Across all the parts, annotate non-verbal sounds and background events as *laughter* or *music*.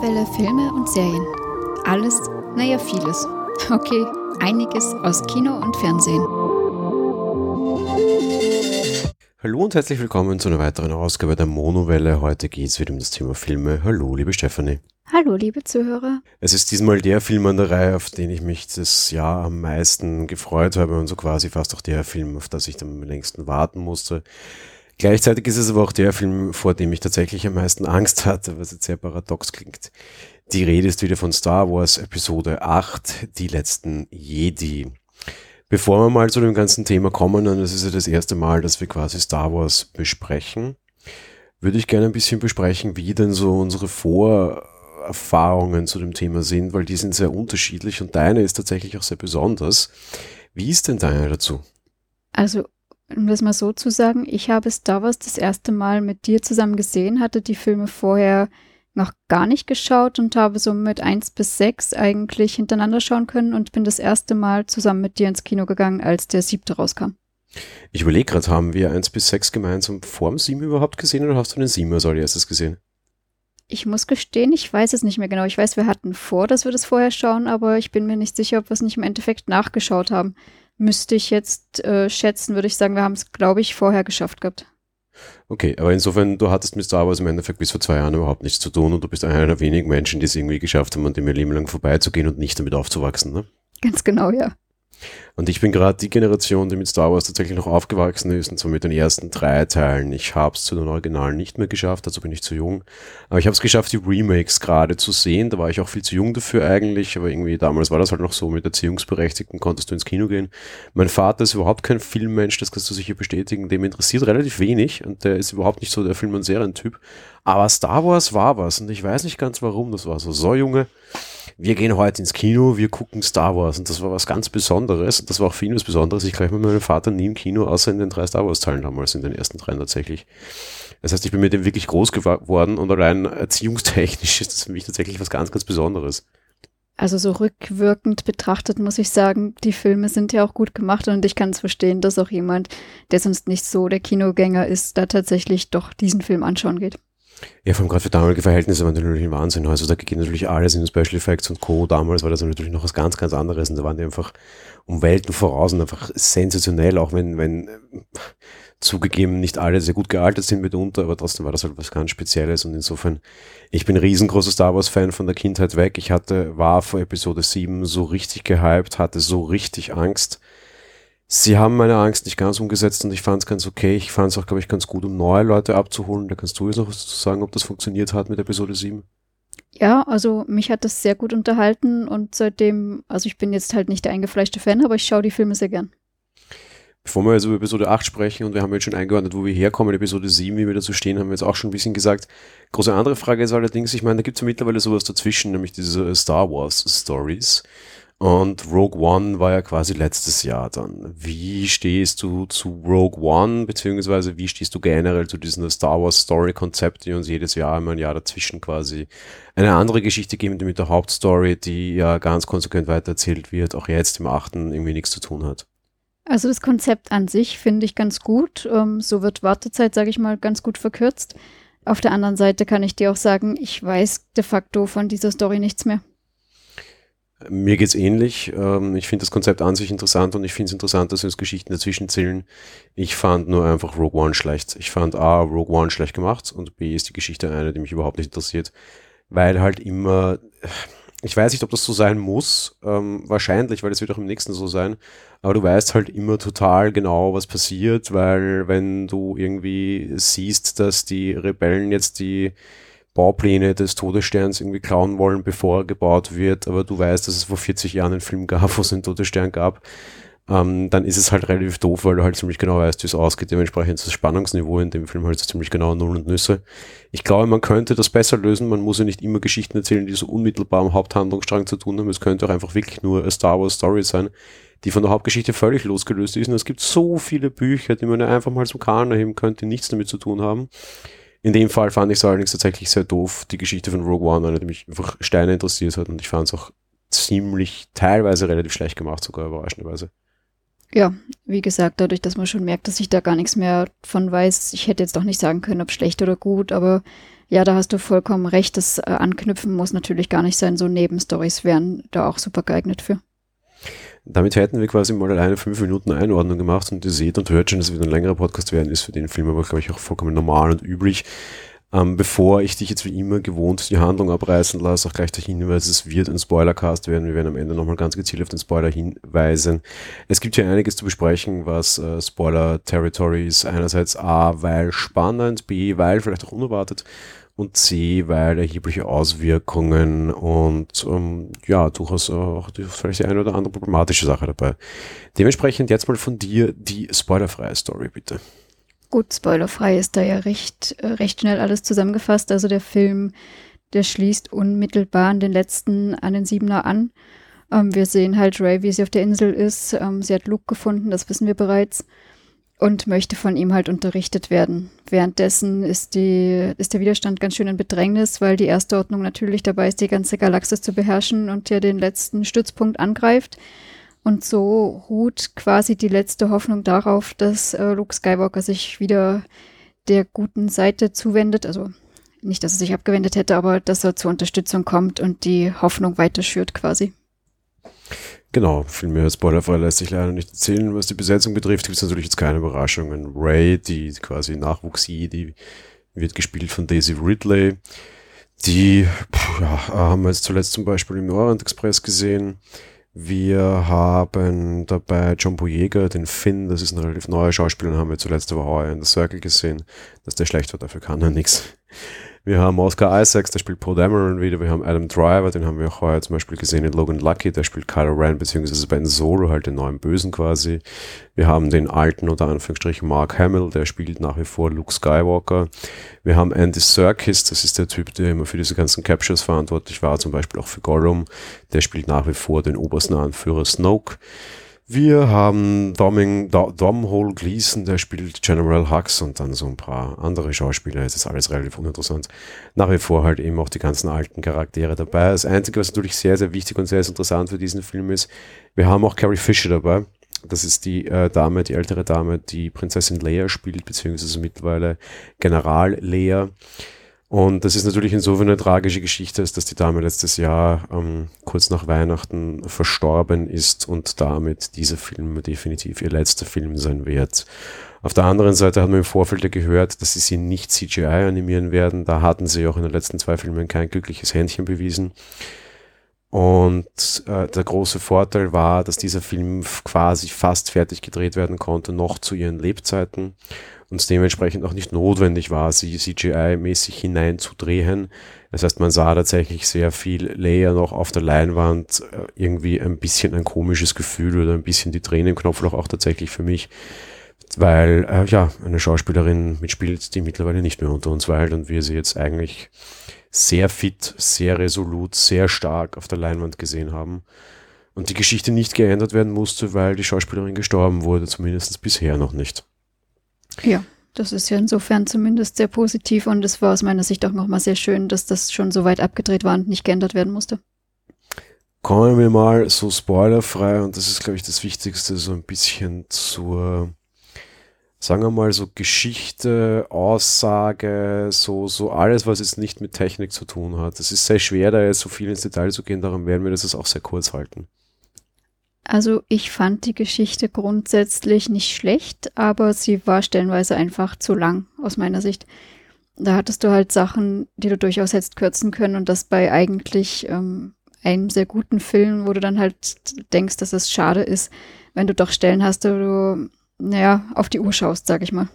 Monowelle Filme und Serien. Alles, naja, vieles. Okay, einiges aus Kino und Fernsehen. Hallo und herzlich willkommen zu einer weiteren Ausgabe der Monowelle. Heute geht es wieder um das Thema Filme. Hallo, liebe Stefanie. Hallo, liebe Zuhörer. Es ist diesmal der Film an der Reihe, auf den ich mich das Jahr am meisten gefreut habe und so quasi fast auch der Film, auf das ich am längsten warten musste. Gleichzeitig ist es aber auch der Film, vor dem ich tatsächlich am meisten Angst hatte, was jetzt sehr paradox klingt. Die Rede ist wieder von Star Wars Episode 8, die letzten Jedi. Bevor wir mal zu dem ganzen Thema kommen, und es ist ja das erste Mal, dass wir quasi Star Wars besprechen, würde ich gerne ein bisschen besprechen, wie denn so unsere Vorerfahrungen zu dem Thema sind, weil die sind sehr unterschiedlich und deine ist tatsächlich auch sehr besonders. Wie ist denn deine dazu? Also um das mal so zu sagen, ich habe Star Wars das erste Mal mit dir zusammen gesehen, hatte die Filme vorher noch gar nicht geschaut und habe so mit 1 bis 6 eigentlich hintereinander schauen können und bin das erste Mal zusammen mit dir ins Kino gegangen, als der siebte rauskam. Ich überlege gerade, haben wir 1 bis 6 gemeinsam vor dem 7 überhaupt gesehen oder hast du den 7 als allererstes gesehen? Ich muss gestehen, ich weiß es nicht mehr genau. Ich weiß, wir hatten vor, dass wir das vorher schauen, aber ich bin mir nicht sicher, ob wir es nicht im Endeffekt nachgeschaut haben müsste ich jetzt äh, schätzen, würde ich sagen, wir haben es, glaube ich, vorher geschafft gehabt. Okay, aber insofern, du hattest mit Star Wars im Endeffekt bis vor zwei Jahren überhaupt nichts zu tun und du bist einer der wenigen Menschen, die es irgendwie geschafft haben, an dem ihr Leben lang vorbeizugehen und nicht damit aufzuwachsen, ne? Ganz genau, ja. Und ich bin gerade die Generation, die mit Star Wars tatsächlich noch aufgewachsen ist, und zwar mit den ersten drei Teilen. Ich habe es zu den Originalen nicht mehr geschafft, dazu bin ich zu jung. Aber ich habe es geschafft, die Remakes gerade zu sehen. Da war ich auch viel zu jung dafür eigentlich, aber irgendwie damals war das halt noch so, mit Erziehungsberechtigten konntest du ins Kino gehen. Mein Vater ist überhaupt kein Filmmensch, das kannst du sicher bestätigen. Dem interessiert relativ wenig und der ist überhaupt nicht so der Film- und Serientyp. Aber Star Wars war was und ich weiß nicht ganz warum. Das war so, so Junge wir gehen heute ins Kino, wir gucken Star Wars. Und das war was ganz Besonderes. Das war auch für ihn was Besonderes. Ich glaube mit meinem Vater nie im Kino, außer in den drei Star Wars-Teilen damals, in den ersten dreien tatsächlich. Das heißt, ich bin mit dem wirklich groß geworden und allein erziehungstechnisch *laughs* ist das für mich tatsächlich was ganz, ganz Besonderes. Also so rückwirkend betrachtet muss ich sagen, die Filme sind ja auch gut gemacht und ich kann es verstehen, dass auch jemand, der sonst nicht so der Kinogänger ist, da tatsächlich doch diesen Film anschauen geht. Ja, vor allem gerade für damalige Verhältnisse die natürlich ein Wahnsinn. Also da geht natürlich alles in Special Effects und Co. Damals war das natürlich noch was ganz, ganz anderes und da waren die einfach um Welten voraus und einfach sensationell, auch wenn, wenn zugegeben nicht alle sehr gut gealtert sind mitunter, aber trotzdem war das halt was ganz Spezielles und insofern, ich bin riesengroßer Star Wars Fan von der Kindheit weg. Ich hatte, war vor Episode 7 so richtig gehypt, hatte so richtig Angst Sie haben meine Angst nicht ganz umgesetzt und ich fand es ganz okay. Ich fand es auch, glaube ich, ganz gut, um neue Leute abzuholen. Da kannst du jetzt noch was zu sagen, ob das funktioniert hat mit Episode 7. Ja, also mich hat das sehr gut unterhalten und seitdem, also ich bin jetzt halt nicht der eingefleischte Fan, aber ich schaue die Filme sehr gern. Bevor wir also über Episode 8 sprechen und wir haben jetzt schon eingeordnet, wo wir herkommen, Episode 7, wie wir dazu stehen, haben wir jetzt auch schon ein bisschen gesagt. Große andere Frage ist allerdings, ich meine, da gibt es ja mittlerweile sowas dazwischen, nämlich diese Star Wars Stories. Und Rogue One war ja quasi letztes Jahr dann. Wie stehst du zu Rogue One, beziehungsweise wie stehst du generell zu diesem Star Wars Story Konzept, die uns jedes Jahr immer ein Jahr dazwischen quasi eine andere Geschichte geben, die mit der Hauptstory, die ja ganz konsequent weitererzählt wird, auch jetzt im achten irgendwie nichts zu tun hat? Also das Konzept an sich finde ich ganz gut. Ähm, so wird Wartezeit, sage ich mal, ganz gut verkürzt. Auf der anderen Seite kann ich dir auch sagen, ich weiß de facto von dieser Story nichts mehr. Mir geht's ähnlich. Ähm, ich finde das Konzept an sich interessant und ich finde es interessant, dass wir uns Geschichten dazwischen zählen. Ich fand nur einfach Rogue One schlecht. Ich fand A, Rogue One schlecht gemacht und B ist die Geschichte eine, die mich überhaupt nicht interessiert, weil halt immer, ich weiß nicht, ob das so sein muss, ähm, wahrscheinlich, weil es wird auch im nächsten so sein, aber du weißt halt immer total genau, was passiert, weil wenn du irgendwie siehst, dass die Rebellen jetzt die Baupläne des Todessterns irgendwie klauen wollen, bevor er gebaut wird, aber du weißt, dass es vor 40 Jahren einen Film gab, *laughs* wo es einen Todesstern gab, ähm, dann ist es halt relativ doof, weil du halt ziemlich genau weißt, wie es ausgeht. Dementsprechend ist das Spannungsniveau in dem Film halt ziemlich genau Null und Nüsse. Ich glaube, man könnte das besser lösen. Man muss ja nicht immer Geschichten erzählen, die so unmittelbar am Haupthandlungsstrang zu tun haben. Es könnte auch einfach wirklich nur eine Star Wars Story sein, die von der Hauptgeschichte völlig losgelöst ist. Und es gibt so viele Bücher, die man ja einfach mal zum Kahn erheben könnte, die nichts damit zu tun haben. In dem Fall fand ich es allerdings tatsächlich sehr doof, die Geschichte von Rogue One, eine, die mich einfach Steine interessiert hat und ich fand es auch ziemlich, teilweise relativ schlecht gemacht, sogar überraschenderweise. Ja, wie gesagt, dadurch, dass man schon merkt, dass ich da gar nichts mehr von weiß, ich hätte jetzt doch nicht sagen können, ob schlecht oder gut, aber Ja, da hast du vollkommen recht. Das äh, Anknüpfen muss natürlich gar nicht sein. So Nebenstories wären da auch super geeignet für. Damit hätten wir quasi mal alleine fünf Minuten Einordnung gemacht und ihr seht und hört schon, dass es wieder ein längerer Podcast werden ist für den Film, aber glaube ich auch vollkommen normal und üblich. Ähm, bevor ich dich jetzt wie immer gewohnt die Handlung abreißen lasse, auch gleich der Hinweis, es wird ein Spoilercast werden. Wir werden am Ende nochmal ganz gezielt auf den Spoiler hinweisen. Es gibt hier einiges zu besprechen, was äh, Spoiler-Territory ist. Einerseits A, weil spannend, B, weil vielleicht auch unerwartet und C, weil erhebliche Auswirkungen und ähm, ja, durchaus auch vielleicht die eine oder andere problematische Sache dabei. Dementsprechend jetzt mal von dir die spoilerfreie Story, bitte. Gut, spoilerfrei ist da ja recht, äh, recht schnell alles zusammengefasst. Also der Film, der schließt unmittelbar an den letzten, an den Siebener an. Ähm, wir sehen halt Ray, wie sie auf der Insel ist. Ähm, sie hat Luke gefunden, das wissen wir bereits. Und möchte von ihm halt unterrichtet werden. Währenddessen ist, die, ist der Widerstand ganz schön in Bedrängnis, weil die erste Ordnung natürlich dabei ist, die ganze Galaxis zu beherrschen und ja den letzten Stützpunkt angreift. Und so ruht quasi die letzte Hoffnung darauf, dass äh, Luke Skywalker sich wieder der guten Seite zuwendet. Also nicht, dass er sich abgewendet hätte, aber dass er zur Unterstützung kommt und die Hoffnung weiter schürt quasi. Genau, viel mehr spoilerfrei lässt sich leider nicht erzählen. Was die Besetzung betrifft, gibt es natürlich jetzt keine Überraschungen. Ray, die quasi Nachwuchsie, die wird gespielt von Daisy Ridley. Die ja, haben wir jetzt zuletzt zum Beispiel im Orient Express gesehen. Wir haben dabei John Boyega, den Finn, das ist ein relativ neuer Schauspieler, den haben wir zuletzt aber heuer in The Circle gesehen. Dass der schlecht war, dafür kann er nichts. Wir haben Oscar Isaacs, der spielt Paul Dameron wieder. Wir haben Adam Driver, den haben wir auch heuer zum Beispiel gesehen in Logan Lucky, der spielt Kylo Ren, beziehungsweise Ben Solo, halt den neuen Bösen quasi. Wir haben den alten, unter Anführungsstrichen, Mark Hamill, der spielt nach wie vor Luke Skywalker. Wir haben Andy Serkis, das ist der Typ, der immer für diese ganzen Captures verantwortlich war, zum Beispiel auch für Gollum. Der spielt nach wie vor den obersten Anführer Snoke. Wir haben Doming, Domhole Gleason, der spielt General Hux und dann so ein paar andere Schauspieler. Es ist alles relativ uninteressant. Nach wie vor halt eben auch die ganzen alten Charaktere dabei. Das Einzige, was natürlich sehr, sehr wichtig und sehr, sehr interessant für diesen Film ist, wir haben auch Carrie Fisher dabei. Das ist die äh, Dame, die ältere Dame, die Prinzessin Leia spielt, beziehungsweise mittlerweile General Leia. Und das ist natürlich insofern eine tragische Geschichte, dass die Dame letztes Jahr ähm, kurz nach Weihnachten verstorben ist und damit dieser Film definitiv ihr letzter Film sein wird. Auf der anderen Seite hat man im Vorfeld ja gehört, dass sie sie nicht CGI animieren werden. Da hatten sie auch in den letzten zwei Filmen kein glückliches Händchen bewiesen. Und äh, der große Vorteil war, dass dieser Film quasi fast fertig gedreht werden konnte, noch zu ihren Lebzeiten und es dementsprechend auch nicht notwendig war, sie CGI-mäßig hineinzudrehen. Das heißt, man sah tatsächlich sehr viel Layer noch auf der Leinwand, äh, irgendwie ein bisschen ein komisches Gefühl oder ein bisschen die Tränen im Knopfloch auch tatsächlich für mich, weil äh, ja eine Schauspielerin mitspielt, die mittlerweile nicht mehr unter uns weilt und wir sie jetzt eigentlich sehr fit, sehr resolut, sehr stark auf der Leinwand gesehen haben und die Geschichte nicht geändert werden musste, weil die Schauspielerin gestorben wurde, zumindest bisher noch nicht. Ja, das ist ja insofern zumindest sehr positiv und es war aus meiner Sicht auch nochmal sehr schön, dass das schon so weit abgedreht war und nicht geändert werden musste. Kommen wir mal so spoilerfrei und das ist, glaube ich, das Wichtigste, so ein bisschen zur, sagen wir mal, so Geschichte, Aussage, so, so alles, was jetzt nicht mit Technik zu tun hat. Es ist sehr schwer, da jetzt so viel ins Detail zu gehen, darum werden wir das auch sehr kurz halten. Also ich fand die Geschichte grundsätzlich nicht schlecht, aber sie war stellenweise einfach zu lang aus meiner Sicht. Da hattest du halt Sachen, die du durchaus hättest kürzen können und das bei eigentlich ähm, einem sehr guten Film, wo du dann halt denkst, dass es schade ist, wenn du doch Stellen hast, wo du, naja, auf die Uhr schaust, sag ich mal.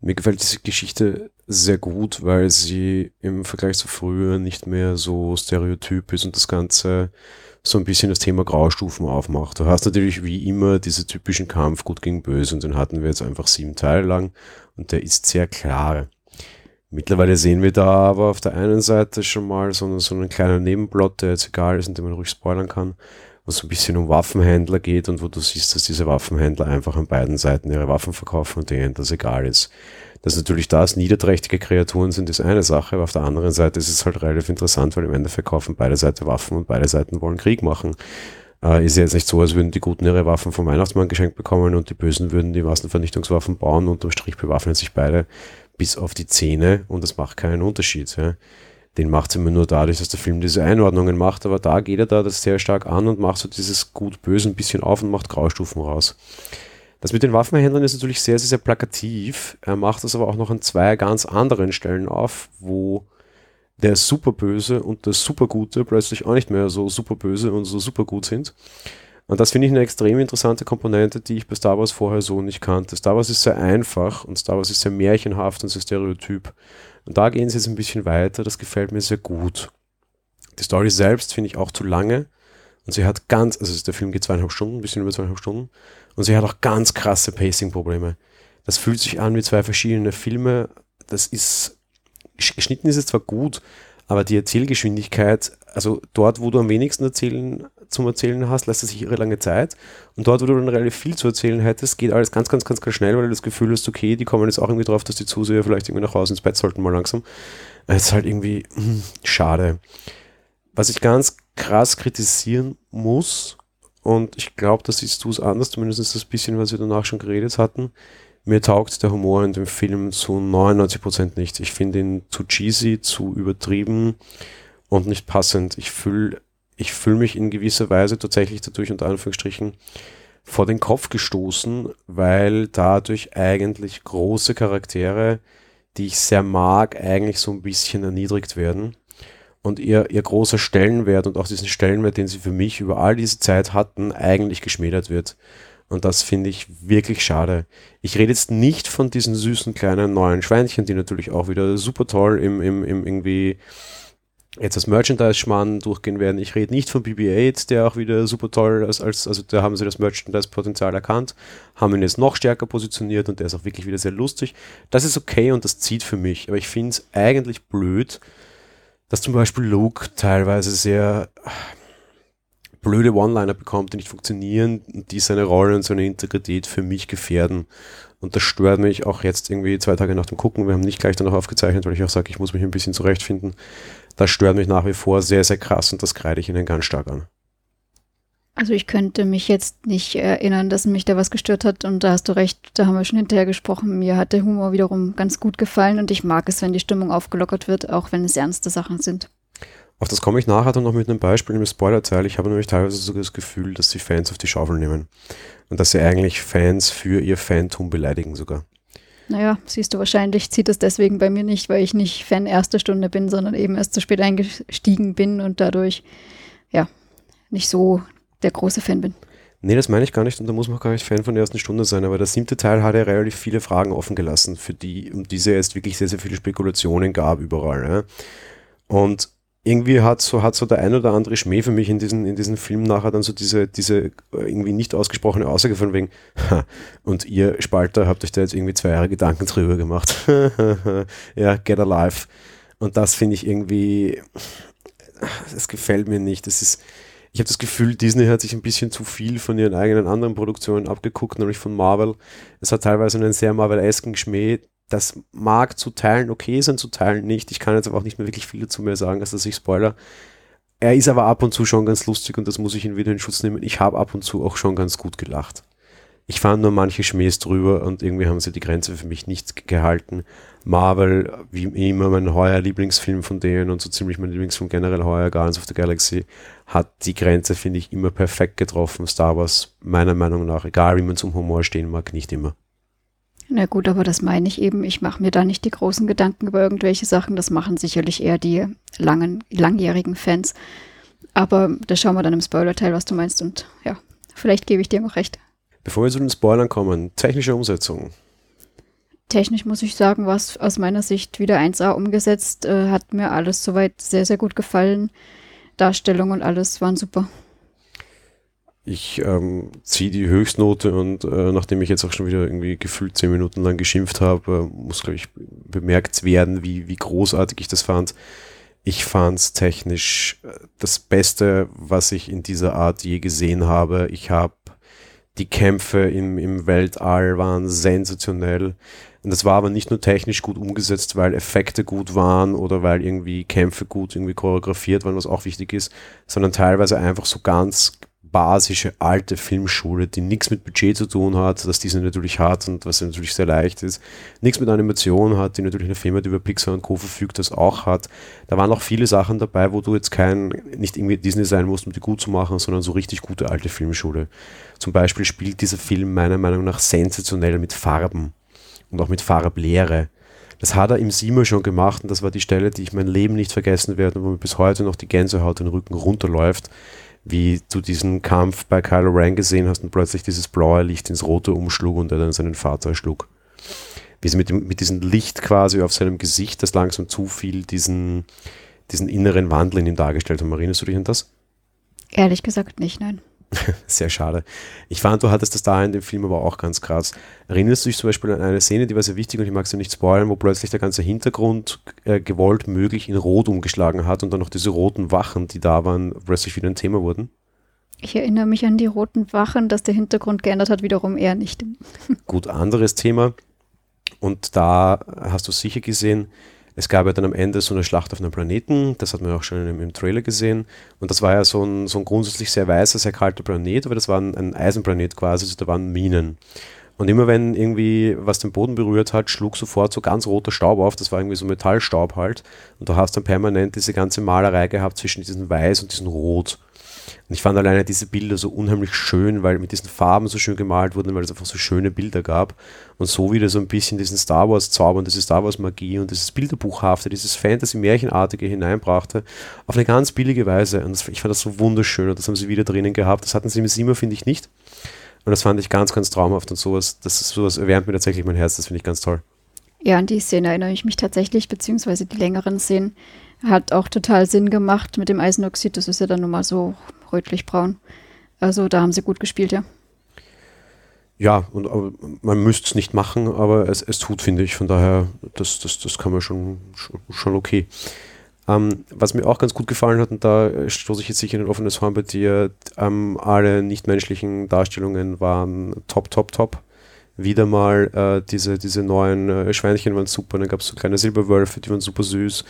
Mir gefällt diese Geschichte sehr gut, weil sie im Vergleich zu früher nicht mehr so stereotyp ist und das Ganze so ein bisschen das Thema Graustufen aufmacht. Du hast natürlich wie immer diese typischen Kampf gut gegen böse und den hatten wir jetzt einfach sieben Teile lang und der ist sehr klar. Mittlerweile sehen wir da aber auf der einen Seite schon mal so, so einen kleinen Nebenplot, der jetzt egal ist und den man ruhig spoilern kann, wo es ein bisschen um Waffenhändler geht und wo du siehst, dass diese Waffenhändler einfach an beiden Seiten ihre Waffen verkaufen und denen das egal ist. Dass natürlich das niederträchtige Kreaturen sind, ist eine Sache, aber auf der anderen Seite ist es halt relativ interessant, weil im Endeffekt kaufen beide Seiten Waffen und beide Seiten wollen Krieg machen. Äh, ist ja jetzt nicht so, als würden die Guten ihre Waffen vom Weihnachtsmann geschenkt bekommen und die Bösen würden die Massenvernichtungswaffen bauen. Unterm Strich bewaffnen sich beide bis auf die Zähne und das macht keinen Unterschied. Ja. Den macht es immer nur dadurch, dass der Film diese Einordnungen macht, aber da geht er da das sehr stark an und macht so dieses gut-böse ein bisschen auf und macht Graustufen raus. Das mit den Waffenhändlern ist natürlich sehr, sehr, sehr plakativ. Er macht das aber auch noch an zwei ganz anderen Stellen auf, wo der Superböse und der Supergute plötzlich auch nicht mehr so superböse und so supergut sind. Und das finde ich eine extrem interessante Komponente, die ich bei Star Wars vorher so nicht kannte. Star Wars ist sehr einfach und Star Wars ist sehr märchenhaft und sehr stereotyp. Und da gehen sie jetzt ein bisschen weiter, das gefällt mir sehr gut. Die Story selbst finde ich auch zu lange. Und sie hat ganz, also der Film geht zweieinhalb Stunden, ein bisschen über zweieinhalb Stunden. Und sie hat auch ganz krasse Pacing-Probleme. Das fühlt sich an wie zwei verschiedene Filme. Das ist, geschnitten ist es zwar gut, aber die Erzählgeschwindigkeit, also dort, wo du am wenigsten erzählen, zum Erzählen hast, lässt es sich irre lange Zeit. Und dort, wo du dann relativ viel zu erzählen hättest, geht alles ganz, ganz, ganz, ganz schnell, weil du das Gefühl hast, okay, die kommen jetzt auch irgendwie drauf, dass die Zuseher vielleicht irgendwie nach Hause ins Bett sollten, mal langsam. Es ist halt irgendwie mh, hm, schade. Was ich ganz krass kritisieren muss, und ich glaube, das siehst du es anders, zumindest das bisschen, was wir danach schon geredet hatten. Mir taugt der Humor in dem Film zu 99% nicht. Ich finde ihn zu cheesy, zu übertrieben und nicht passend. Ich fühle ich fühl mich in gewisser Weise tatsächlich dadurch unter Anführungsstrichen vor den Kopf gestoßen, weil dadurch eigentlich große Charaktere, die ich sehr mag, eigentlich so ein bisschen erniedrigt werden und ihr, ihr großer Stellenwert und auch diesen Stellenwert, den sie für mich über all diese Zeit hatten, eigentlich geschmälert wird. Und das finde ich wirklich schade. Ich rede jetzt nicht von diesen süßen kleinen neuen Schweinchen, die natürlich auch wieder super toll im, im, im irgendwie jetzt als Merchandise-Schmann durchgehen werden. Ich rede nicht von BB-8, der auch wieder super toll als, als, also da haben sie das Merchandise-Potenzial erkannt, haben ihn jetzt noch stärker positioniert und der ist auch wirklich wieder sehr lustig. Das ist okay und das zieht für mich, aber ich finde es eigentlich blöd, dass zum Beispiel Luke teilweise sehr blöde One-Liner bekommt, die nicht funktionieren die seine Rolle und seine Integrität für mich gefährden. Und das stört mich auch jetzt irgendwie zwei Tage nach dem Gucken. Wir haben nicht gleich danach aufgezeichnet, weil ich auch sage, ich muss mich ein bisschen zurechtfinden. Das stört mich nach wie vor sehr, sehr krass und das kreide ich ihnen ganz stark an. Also ich könnte mich jetzt nicht erinnern, dass mich da was gestört hat und da hast du recht, da haben wir schon hinterher gesprochen. Mir hat der Humor wiederum ganz gut gefallen und ich mag es, wenn die Stimmung aufgelockert wird, auch wenn es ernste Sachen sind. Auf das komme ich nachher dann noch mit einem Beispiel im Spoiler-Teil. Ich habe nämlich teilweise sogar das Gefühl, dass sie Fans auf die Schaufel nehmen und dass sie eigentlich Fans für ihr Fantum beleidigen sogar. Naja, siehst du, wahrscheinlich zieht es deswegen bei mir nicht, weil ich nicht Fan erster Stunde bin, sondern eben erst zu spät eingestiegen bin und dadurch, ja, nicht so der große Fan bin. Nee, das meine ich gar nicht und da muss man gar nicht Fan von der ersten Stunde sein, aber der siebte Teil hat ja relativ viele Fragen offen gelassen, für die, um diese es wirklich sehr, sehr viele Spekulationen gab überall. Ja. Und irgendwie hat so, hat so der ein oder andere Schmäh für mich in diesen, in diesen Film nachher dann so diese, diese irgendwie nicht ausgesprochene Aussage von wegen, und ihr Spalter habt euch da jetzt irgendwie zwei Jahre Gedanken drüber gemacht. *laughs* ja, get alive. Und das finde ich irgendwie, das gefällt mir nicht. Das ist, ich habe das Gefühl, Disney hat sich ein bisschen zu viel von ihren eigenen anderen Produktionen abgeguckt, nämlich von Marvel. Es hat teilweise einen sehr Marvel-esken Schmäh. Das mag zu Teilen okay sein, zu Teilen nicht. Ich kann jetzt aber auch nicht mehr wirklich viel dazu mehr sagen, dass das ich Spoiler. Er ist aber ab und zu schon ganz lustig und das muss ich ihn wieder in Schutz nehmen. Ich habe ab und zu auch schon ganz gut gelacht. Ich fand nur manche Schmähs drüber und irgendwie haben sie die Grenze für mich nicht gehalten. Marvel, wie immer mein heuer Lieblingsfilm von denen und so ziemlich mein Lieblingsfilm generell heuer, Guardians of the Galaxy, hat die Grenze, finde ich, immer perfekt getroffen. Star Wars, meiner Meinung nach, egal wie man zum Humor stehen mag, nicht immer. Na gut, aber das meine ich eben. Ich mache mir da nicht die großen Gedanken über irgendwelche Sachen. Das machen sicherlich eher die langen, langjährigen Fans. Aber da schauen wir dann im Spoiler-Teil, was du meinst. Und ja, vielleicht gebe ich dir noch recht. Bevor wir zu den Spoilern kommen, technische Umsetzung. Technisch muss ich sagen, war es aus meiner Sicht wieder 1A umgesetzt. Äh, hat mir alles soweit sehr, sehr gut gefallen. Darstellung und alles waren super. Ich ähm, ziehe die Höchstnote und äh, nachdem ich jetzt auch schon wieder irgendwie gefühlt zehn Minuten lang geschimpft habe, äh, muss, glaube ich, bemerkt werden, wie, wie großartig ich das fand. Ich fand es technisch äh, das Beste, was ich in dieser Art je gesehen habe. Ich habe die Kämpfe im, im Weltall waren sensationell. Und das war aber nicht nur technisch gut umgesetzt, weil Effekte gut waren oder weil irgendwie Kämpfe gut irgendwie choreografiert waren, was auch wichtig ist, sondern teilweise einfach so ganz basische alte Filmschule, die nichts mit Budget zu tun hat, das diese natürlich hat und was natürlich sehr leicht ist, nichts mit Animation hat, die natürlich eine Firma, die über Pixar und Co. verfügt, das auch hat. Da waren auch viele Sachen dabei, wo du jetzt kein, nicht irgendwie Disney sein musst, um die gut zu machen, sondern so richtig gute alte Filmschule. Zum Beispiel spielt dieser Film meiner Meinung nach sensationell mit Farben und auch mit Farblehre. Das hat er im Siemer schon gemacht und das war die Stelle, die ich mein Leben nicht vergessen werde und wo mir bis heute noch die Gänsehaut den Rücken runterläuft wie du diesen Kampf bei Kylo Ren gesehen hast und plötzlich dieses blaue Licht ins Rote umschlug und er dann seinen Vater erschlug. Wie sie mit, dem, mit diesem Licht quasi auf seinem Gesicht, das langsam zufiel, diesen, diesen inneren Wandel in ihm dargestellt haben. Erinnerst du dich an das? Ehrlich gesagt nicht, nein. *laughs* Sehr schade. Ich fand, du hattest das da in dem Film aber auch ganz krass. Erinnerst du dich zum Beispiel an eine Szene, die war sehr wichtig und ich mag sie nicht spoilern, wo plötzlich der ganze Hintergrund äh, gewollt möglich in Rot umgeschlagen hat und dann noch diese roten Wachen, die da waren, plötzlich wieder ein Thema wurden? Ich erinnere mich an die roten Wachen, dass der Hintergrund geändert hat, wiederum eher nicht. Gut, anderes Thema. Und da hast du sicher gesehen, es gab ja dann am Ende so eine Schlacht auf einem Planeten, das hat man auch schon im, im Trailer gesehen. Und das war ja so ein, so ein grundsätzlich sehr weißer, sehr kalter Planet, aber das war ein, ein Eisenplanet quasi, also da waren Minen. Und immer wenn irgendwie was den Boden berührt hat, schlug sofort so ganz roter Staub auf. Das war irgendwie so Metallstaub halt. Und du hast dann permanent diese ganze Malerei gehabt zwischen diesem Weiß und diesem Rot. Und ich fand alleine diese Bilder so unheimlich schön, weil mit diesen Farben so schön gemalt wurden, weil es einfach so schöne Bilder gab. Und so wieder so ein bisschen diesen Star Wars-Zauber und diese Star Wars-Magie und dieses Bilderbuchhafte, dieses Fantasy-Märchenartige hineinbrachte, auf eine ganz billige Weise. Und ich fand das so wunderschön und das haben sie wieder drinnen gehabt. Das hatten sie im Simmer, finde ich, nicht. Und das fand ich ganz, ganz traumhaft und sowas, das ist sowas erwärmt mir tatsächlich mein Herz, das finde ich ganz toll. Ja, an die Szene erinnere ich mich tatsächlich, beziehungsweise die längeren Szenen. Hat auch total Sinn gemacht mit dem Eisenoxid. Das ist ja dann nun mal so rötlich-braun. Also da haben sie gut gespielt, ja. Ja, und man müsste es nicht machen, aber es, es tut, finde ich. Von daher, das, das, das kann man schon, schon okay. Ähm, was mir auch ganz gut gefallen hat, und da stoße ich jetzt sicher in ein offenes Horn bei dir, ähm, alle nichtmenschlichen Darstellungen waren top, top, top wieder mal äh, diese, diese neuen äh, Schweinchen waren super. Dann gab es so kleine Silberwölfe, die waren super süß.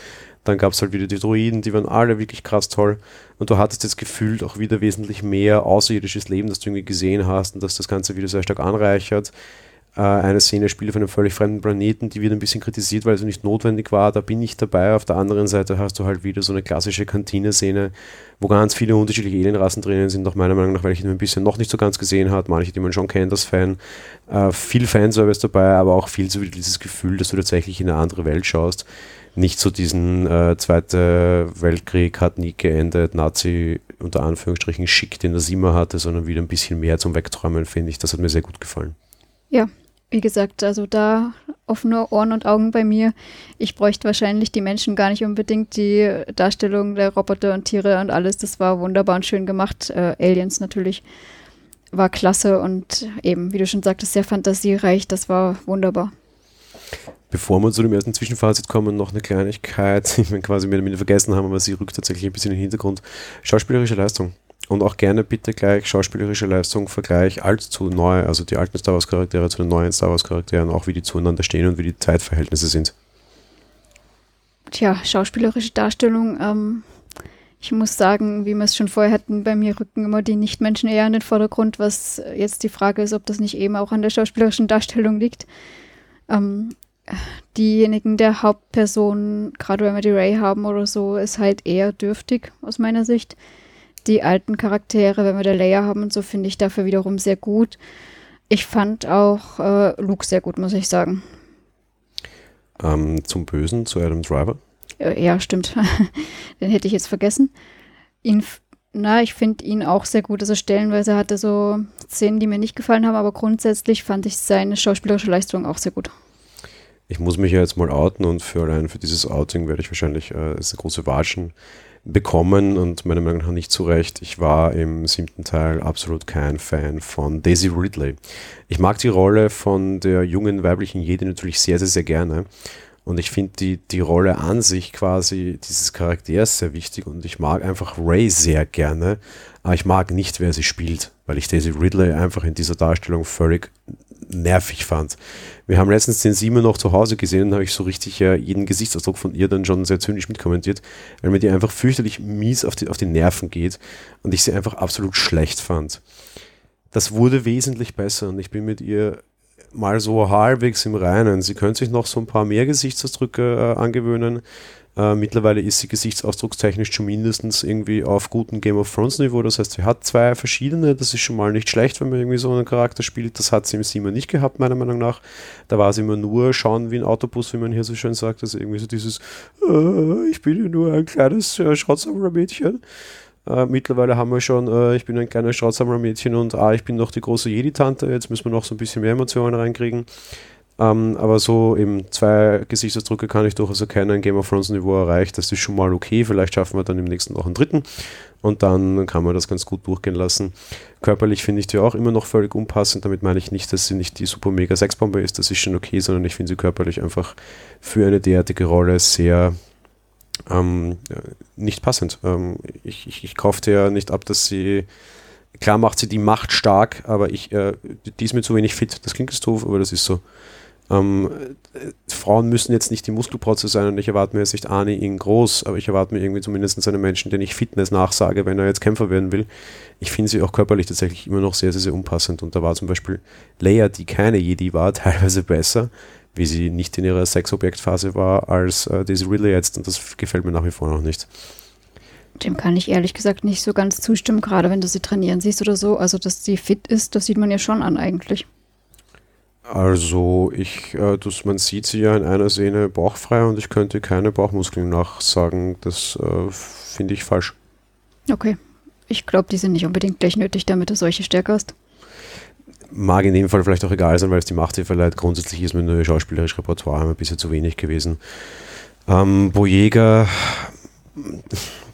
Dann gab es halt wieder die Droiden, die waren alle wirklich krass toll. Und du hattest jetzt gefühlt auch wieder wesentlich mehr außerirdisches Leben, das du irgendwie gesehen hast und dass das Ganze wieder sehr stark anreichert. Äh, eine Szene spielt auf einem völlig fremden Planeten, die wird ein bisschen kritisiert, weil es nicht notwendig war. Da bin ich dabei. Auf der anderen Seite hast du halt wieder so eine klassische Kantine-Szene, wo ganz viele unterschiedliche Alienrassen drinnen sind, nach meiner Meinung nach, welche man ein bisschen noch nicht so ganz gesehen hat. Manche, die man schon kennt als Fan. Äh, viel Fanservice dabei, aber auch viel so dieses Gefühl, dass du tatsächlich in eine andere Welt schaust. Nicht so diesen äh, Zweite Weltkrieg hat nie geendet, Nazi unter Anführungsstrichen Schick, den der Sima hatte, sondern wieder ein bisschen mehr zum Wegträumen, finde ich. Das hat mir sehr gut gefallen. Ja, wie gesagt, also da offene Ohren und Augen bei mir. Ich bräuchte wahrscheinlich die Menschen gar nicht unbedingt. Die Darstellung der Roboter und Tiere und alles, das war wunderbar und schön gemacht. Äh, Aliens natürlich war klasse und eben, wie du schon sagtest, sehr fantasiereich. Das war wunderbar. Bevor wir zu dem ersten Zwischenfazit kommen, noch eine Kleinigkeit, *laughs* die wir quasi mehr oder weniger vergessen haben, aber sie rückt tatsächlich ein bisschen in den Hintergrund. Schauspielerische Leistung und auch gerne bitte gleich schauspielerische Leistung, Vergleich alt zu neu, also die alten Star Wars Charaktere zu den neuen Star Wars Charakteren, auch wie die zueinander stehen und wie die Zeitverhältnisse sind. Tja, schauspielerische Darstellung, ähm, ich muss sagen, wie wir es schon vorher hatten, bei mir rücken immer die Nichtmenschen eher in den Vordergrund, was jetzt die Frage ist, ob das nicht eben auch an der schauspielerischen Darstellung liegt. Ähm, diejenigen der Hauptpersonen, gerade wenn wir die Ray haben oder so, ist halt eher dürftig aus meiner Sicht die alten Charaktere, wenn wir der Leia haben und so, finde ich dafür wiederum sehr gut. Ich fand auch äh, Luke sehr gut, muss ich sagen. Ähm, zum Bösen, zu Adam Driver? Äh, ja, stimmt. *laughs* Den hätte ich jetzt vergessen. Ihn, na, ich finde ihn auch sehr gut. Also stellenweise hatte so Szenen, die mir nicht gefallen haben, aber grundsätzlich fand ich seine schauspielerische Leistung auch sehr gut. Ich muss mich ja jetzt mal outen und für allein für dieses Outing werde ich wahrscheinlich äh, ist eine große Watschen bekommen und meiner Meinung nach nicht zu Recht. Ich war im siebten Teil absolut kein Fan von Daisy Ridley. Ich mag die Rolle von der jungen weiblichen Jedi natürlich sehr, sehr, sehr gerne. Und ich finde die, die Rolle an sich quasi dieses Charakters sehr wichtig und ich mag einfach Ray sehr gerne, aber ich mag nicht, wer sie spielt, weil ich Daisy Ridley einfach in dieser Darstellung völlig nervig fand. Wir haben letztens den Simon noch zu Hause gesehen und habe ich so richtig äh, jeden Gesichtsausdruck von ihr dann schon sehr zynisch mitkommentiert, weil mir die einfach fürchterlich mies auf die, auf die Nerven geht und ich sie einfach absolut schlecht fand. Das wurde wesentlich besser und ich bin mit ihr mal so halbwegs im Reinen. Sie könnte sich noch so ein paar mehr Gesichtsausdrücke äh, angewöhnen. Äh, mittlerweile ist sie gesichtsausdruckstechnisch mindestens irgendwie auf gutem Game of Thrones Niveau. Das heißt, sie hat zwei verschiedene. Das ist schon mal nicht schlecht, wenn man irgendwie so einen Charakter spielt. Das hat sie im Simon nicht gehabt, meiner Meinung nach. Da war sie immer nur schauen wie ein Autobus, wie man hier so schön sagt. Also irgendwie so dieses, äh, ich bin ja nur ein kleines äh, Schrottsammler-Mädchen. Äh, mittlerweile haben wir schon, äh, ich bin ein kleines Schrottsammler-Mädchen und ah, ich bin noch die große Jedi-Tante. Jetzt müssen wir noch so ein bisschen mehr Emotionen reinkriegen. Ähm, aber so eben zwei Gesichtsausdrücke kann ich durchaus erkennen. Game of Thrones Niveau erreicht, das ist schon mal okay. Vielleicht schaffen wir dann im nächsten noch einen dritten und dann kann man das ganz gut durchgehen lassen. Körperlich finde ich die auch immer noch völlig unpassend. Damit meine ich nicht, dass sie nicht die super mega Sexbombe ist, das ist schon okay, sondern ich finde sie körperlich einfach für eine derartige Rolle sehr ähm, nicht passend. Ähm, ich, ich, ich kaufte ja nicht ab, dass sie klar macht sie die Macht stark, aber ich, äh, die ist mir zu wenig fit. Das klingt jetzt doof, aber das ist so. Ähm, Frauen müssen jetzt nicht die Muskelprotze sein und ich erwarte mir jetzt nicht Arnie ihn groß, aber ich erwarte mir irgendwie zumindest einen Menschen, den ich Fitness nachsage, wenn er jetzt Kämpfer werden will. Ich finde sie auch körperlich tatsächlich immer noch sehr, sehr, sehr unpassend und da war zum Beispiel Leia, die keine Jedi war, *laughs* teilweise besser, wie sie nicht in ihrer Sexobjektphase war, als äh, Daisy Ridley jetzt und das gefällt mir nach wie vor noch nicht. Dem kann ich ehrlich gesagt nicht so ganz zustimmen, gerade wenn du sie trainieren siehst oder so. Also, dass sie fit ist, das sieht man ja schon an eigentlich. Also ich, äh, das, man sieht sie ja in einer Szene bauchfrei und ich könnte keine Bauchmuskeln nachsagen. Das äh, finde ich falsch. Okay. Ich glaube, die sind nicht unbedingt gleich nötig, damit du solche Stärke hast. Mag in dem Fall vielleicht auch egal sein, weil es die Macht verleiht. Grundsätzlich ist mir nur schauspielerisch Repertoire ein bisschen zu wenig gewesen. Ähm, Bojega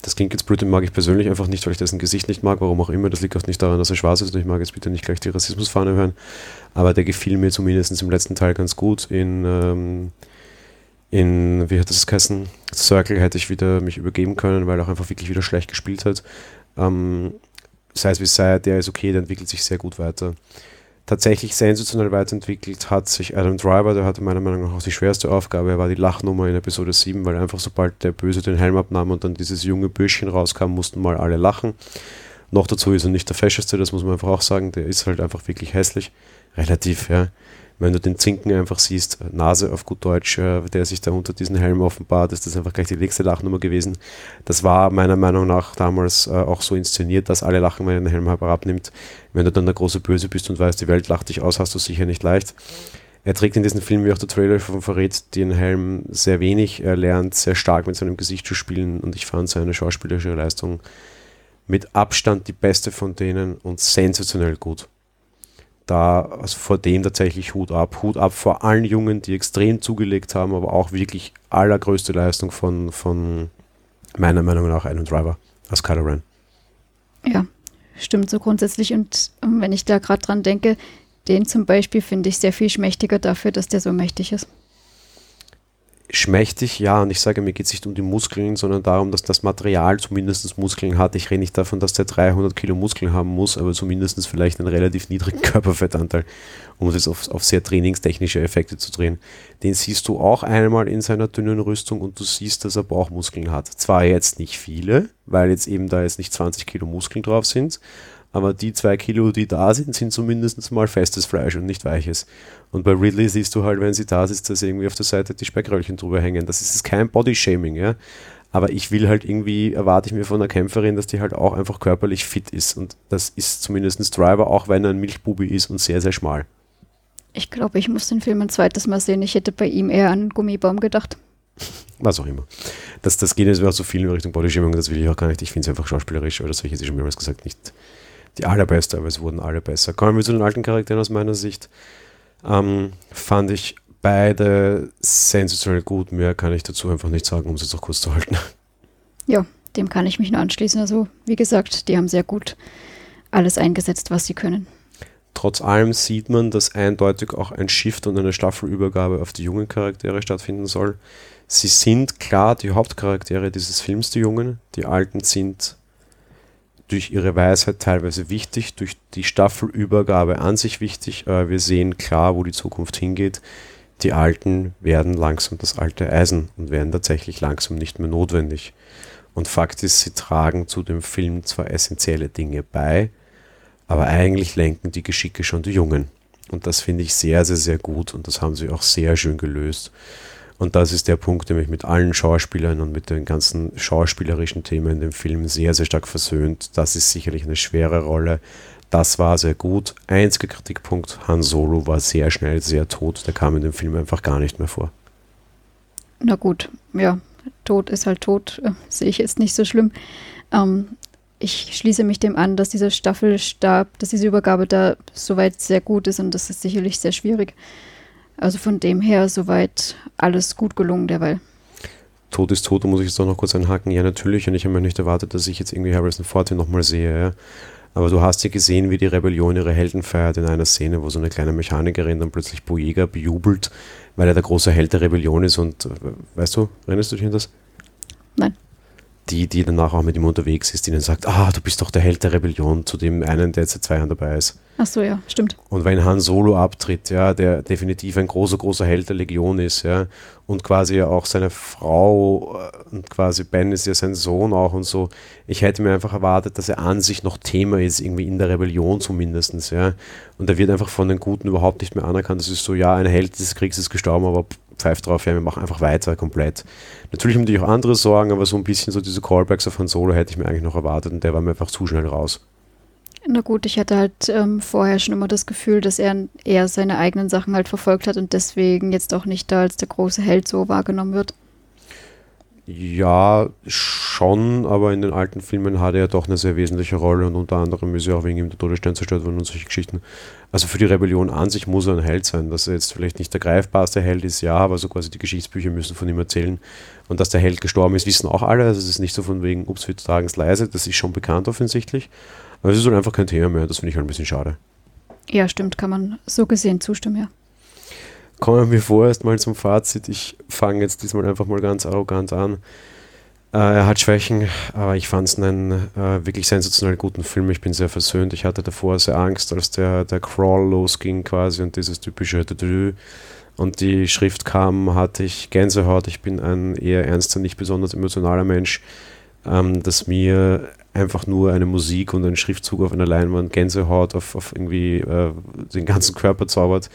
das klingt jetzt blöd, den mag ich persönlich einfach nicht, weil ich dessen Gesicht nicht mag, warum auch immer. Das liegt auch nicht daran, dass er schwarz ist. Ich mag jetzt bitte nicht gleich die Rassismusfahne hören. Aber der gefiel mir zumindest im letzten Teil ganz gut. In, ähm, in wie hat das geheißen? Circle hätte ich wieder mich übergeben können, weil er auch einfach wirklich wieder schlecht gespielt hat. Ähm, sei es wie sei, der ist okay, der entwickelt sich sehr gut weiter tatsächlich sensationell weiterentwickelt hat sich Adam Driver, der hatte meiner Meinung nach auch die schwerste Aufgabe, er war die Lachnummer in Episode 7, weil einfach sobald der Böse den Helm abnahm und dann dieses junge Bürschchen rauskam, mussten mal alle lachen. Noch dazu ist er nicht der fescheste, das muss man einfach auch sagen, der ist halt einfach wirklich hässlich. Relativ, ja wenn du den Zinken einfach siehst, Nase auf gut Deutsch, äh, der sich da unter diesen Helm offenbart, ist das einfach gleich die nächste Lachnummer gewesen. Das war meiner Meinung nach damals äh, auch so inszeniert, dass alle lachen, wenn er den Helm abnimmt. Wenn du dann der große Böse bist und weißt, die Welt lacht dich aus, hast du sicher nicht leicht. Er trägt in diesem Film, wie auch der Trailer von verrät, den Helm sehr wenig. Er lernt sehr stark mit seinem Gesicht zu spielen und ich fand seine schauspielerische Leistung mit Abstand die beste von denen und sensationell gut da also vor dem tatsächlich Hut ab. Hut ab vor allen Jungen, die extrem zugelegt haben, aber auch wirklich allergrößte Leistung von, von meiner Meinung nach einem Driver als Kylo Ren. Ja, stimmt so grundsätzlich. Und wenn ich da gerade dran denke, den zum Beispiel finde ich sehr viel schmächtiger dafür, dass der so mächtig ist schmächtig, ja, und ich sage, mir geht es nicht um die Muskeln, sondern darum, dass das Material zumindest Muskeln hat. Ich rede nicht davon, dass der 300 Kilo Muskeln haben muss, aber zumindest vielleicht einen relativ niedrigen *laughs* Körperfettanteil, um es jetzt auf, auf sehr trainingstechnische Effekte zu drehen. Den siehst du auch einmal in seiner dünnen Rüstung und du siehst, dass er Bauchmuskeln hat. Zwar jetzt nicht viele, weil jetzt eben da jetzt nicht 20 Kilo Muskeln drauf sind, aber die zwei Kilo, die da sind, sind zumindest mal festes Fleisch und nicht weiches. Und bei Ridley siehst du halt, wenn sie da sitzt, dass irgendwie auf der Seite die Speckröllchen drüber hängen. Das ist kein Bodyshaming, ja. Aber ich will halt irgendwie, erwarte ich mir von einer Kämpferin, dass die halt auch einfach körperlich fit ist. Und das ist zumindest Driver, auch wenn er ein Milchbubi ist und sehr, sehr schmal. Ich glaube, ich muss den Film ein zweites Mal sehen. Ich hätte bei ihm eher an Gummibaum gedacht. Was auch immer. Das, das geht jetzt auch so viel in Richtung Bodyshaming, das will ich auch gar nicht. Ich finde es einfach schauspielerisch, oder das habe ich jetzt schon mehrmals gesagt, nicht die allerbeste, aber es wurden alle besser. Kommen wir zu den alten Charakteren aus meiner Sicht. Ähm, fand ich beide sensationell gut. Mehr kann ich dazu einfach nicht sagen, um es jetzt auch kurz zu halten. Ja, dem kann ich mich nur anschließen. Also, wie gesagt, die haben sehr gut alles eingesetzt, was sie können. Trotz allem sieht man, dass eindeutig auch ein Shift und eine Staffelübergabe auf die jungen Charaktere stattfinden soll. Sie sind klar die Hauptcharaktere dieses Films, die Jungen. Die Alten sind durch ihre Weisheit teilweise wichtig, durch die Staffelübergabe an sich wichtig. Wir sehen klar, wo die Zukunft hingeht. Die Alten werden langsam das alte Eisen und werden tatsächlich langsam nicht mehr notwendig. Und Fakt ist, sie tragen zu dem Film zwar essentielle Dinge bei, aber eigentlich lenken die Geschicke schon die Jungen. Und das finde ich sehr, sehr, sehr gut und das haben sie auch sehr schön gelöst. Und das ist der Punkt, der mich mit allen Schauspielern und mit den ganzen schauspielerischen Themen in dem Film sehr, sehr stark versöhnt. Das ist sicherlich eine schwere Rolle. Das war sehr gut. Einziger Kritikpunkt, Han Solo war sehr schnell sehr tot. Der kam in dem Film einfach gar nicht mehr vor. Na gut, ja, tot ist halt tot. Äh, sehe ich jetzt nicht so schlimm. Ähm, ich schließe mich dem an, dass dieser Staffelstab, dass diese Übergabe da soweit sehr gut ist und das ist sicherlich sehr schwierig. Also von dem her soweit alles gut gelungen derweil. Tod ist tot, da muss ich jetzt auch noch kurz einhaken. Ja, natürlich, und ich habe mir nicht erwartet, dass ich jetzt irgendwie Harrison Ford hier nochmal sehe. Ja. Aber du hast ja gesehen, wie die Rebellion ihre Helden feiert in einer Szene, wo so eine kleine Mechanikerin dann plötzlich Boyega bejubelt, weil er der große Held der Rebellion ist. Und äh, weißt du, erinnerst du dich an das? Nein die, die danach auch mit ihm unterwegs ist, die dann sagt, ah, du bist doch der Held der Rebellion, zu dem einen, der jetzt seit zwei Jahren dabei ist. Ach so, ja, stimmt. Und wenn Han Solo abtritt, ja, der definitiv ein großer, großer Held der Legion ist, ja, und quasi ja auch seine Frau äh, und quasi Ben ist ja sein Sohn auch und so. Ich hätte mir einfach erwartet, dass er an sich noch Thema ist, irgendwie in der Rebellion zumindest, ja. Und er wird einfach von den Guten überhaupt nicht mehr anerkannt. Das ist so, ja, ein Held des Kriegs ist gestorben, aber pfeift drauf, ja, wir machen einfach weiter komplett. Natürlich haben die auch andere Sorgen, aber so ein bisschen so diese Callbacks auf Han Solo hätte ich mir eigentlich noch erwartet und der war mir einfach zu schnell raus. Na gut, ich hatte halt ähm, vorher schon immer das Gefühl, dass er eher seine eigenen Sachen halt verfolgt hat und deswegen jetzt auch nicht da als der große Held so wahrgenommen wird. Ja, schon, aber in den alten Filmen hat er ja doch eine sehr wesentliche Rolle und unter anderem ist ja auch wegen ihm der Todesstern zerstört worden und solche Geschichten. Also für die Rebellion an sich muss er ein Held sein. Dass er jetzt vielleicht nicht der greifbarste Held ist, ja, aber so quasi die Geschichtsbücher müssen von ihm erzählen. Und dass der Held gestorben ist, wissen auch alle. Also es ist nicht so von wegen, ups, wir tragen es leise, das ist schon bekannt offensichtlich. Aber es ist halt einfach kein Thema mehr, das finde ich halt ein bisschen schade. Ja, stimmt, kann man so gesehen zustimmen, ja kommen wir vorerst mal zum Fazit. Ich fange jetzt diesmal einfach mal ganz arrogant an. Äh, er hat Schwächen, aber ich fand es einen äh, wirklich sensationell guten Film. Ich bin sehr versöhnt. Ich hatte davor sehr Angst, als der, der Crawl losging quasi und dieses typische und die Schrift kam, hatte ich Gänsehaut. Ich bin ein eher ernster, nicht besonders emotionaler Mensch, ähm, dass mir einfach nur eine Musik und ein Schriftzug auf einer Leinwand Gänsehaut auf, auf irgendwie äh, den ganzen Körper zaubert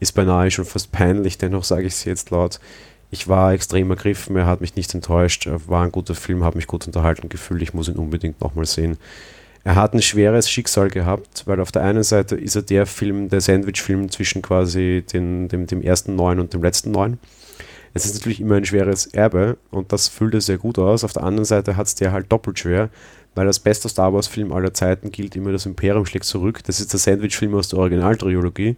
ist beinahe schon fast peinlich, dennoch sage ich es jetzt laut. Ich war extrem ergriffen, er hat mich nicht enttäuscht, war ein guter Film, hat mich gut unterhalten gefühlt, ich muss ihn unbedingt nochmal sehen. Er hat ein schweres Schicksal gehabt, weil auf der einen Seite ist er der Film, der Sandwich-Film zwischen quasi den, dem, dem ersten neun und dem letzten neun. Es ist natürlich immer ein schweres Erbe und das füllt er sehr gut aus. Auf der anderen Seite hat es der halt doppelt schwer, weil als bester Star Wars-Film aller Zeiten gilt immer das Imperium schlägt zurück. Das ist der Sandwich-Film aus der Originaltrilogie.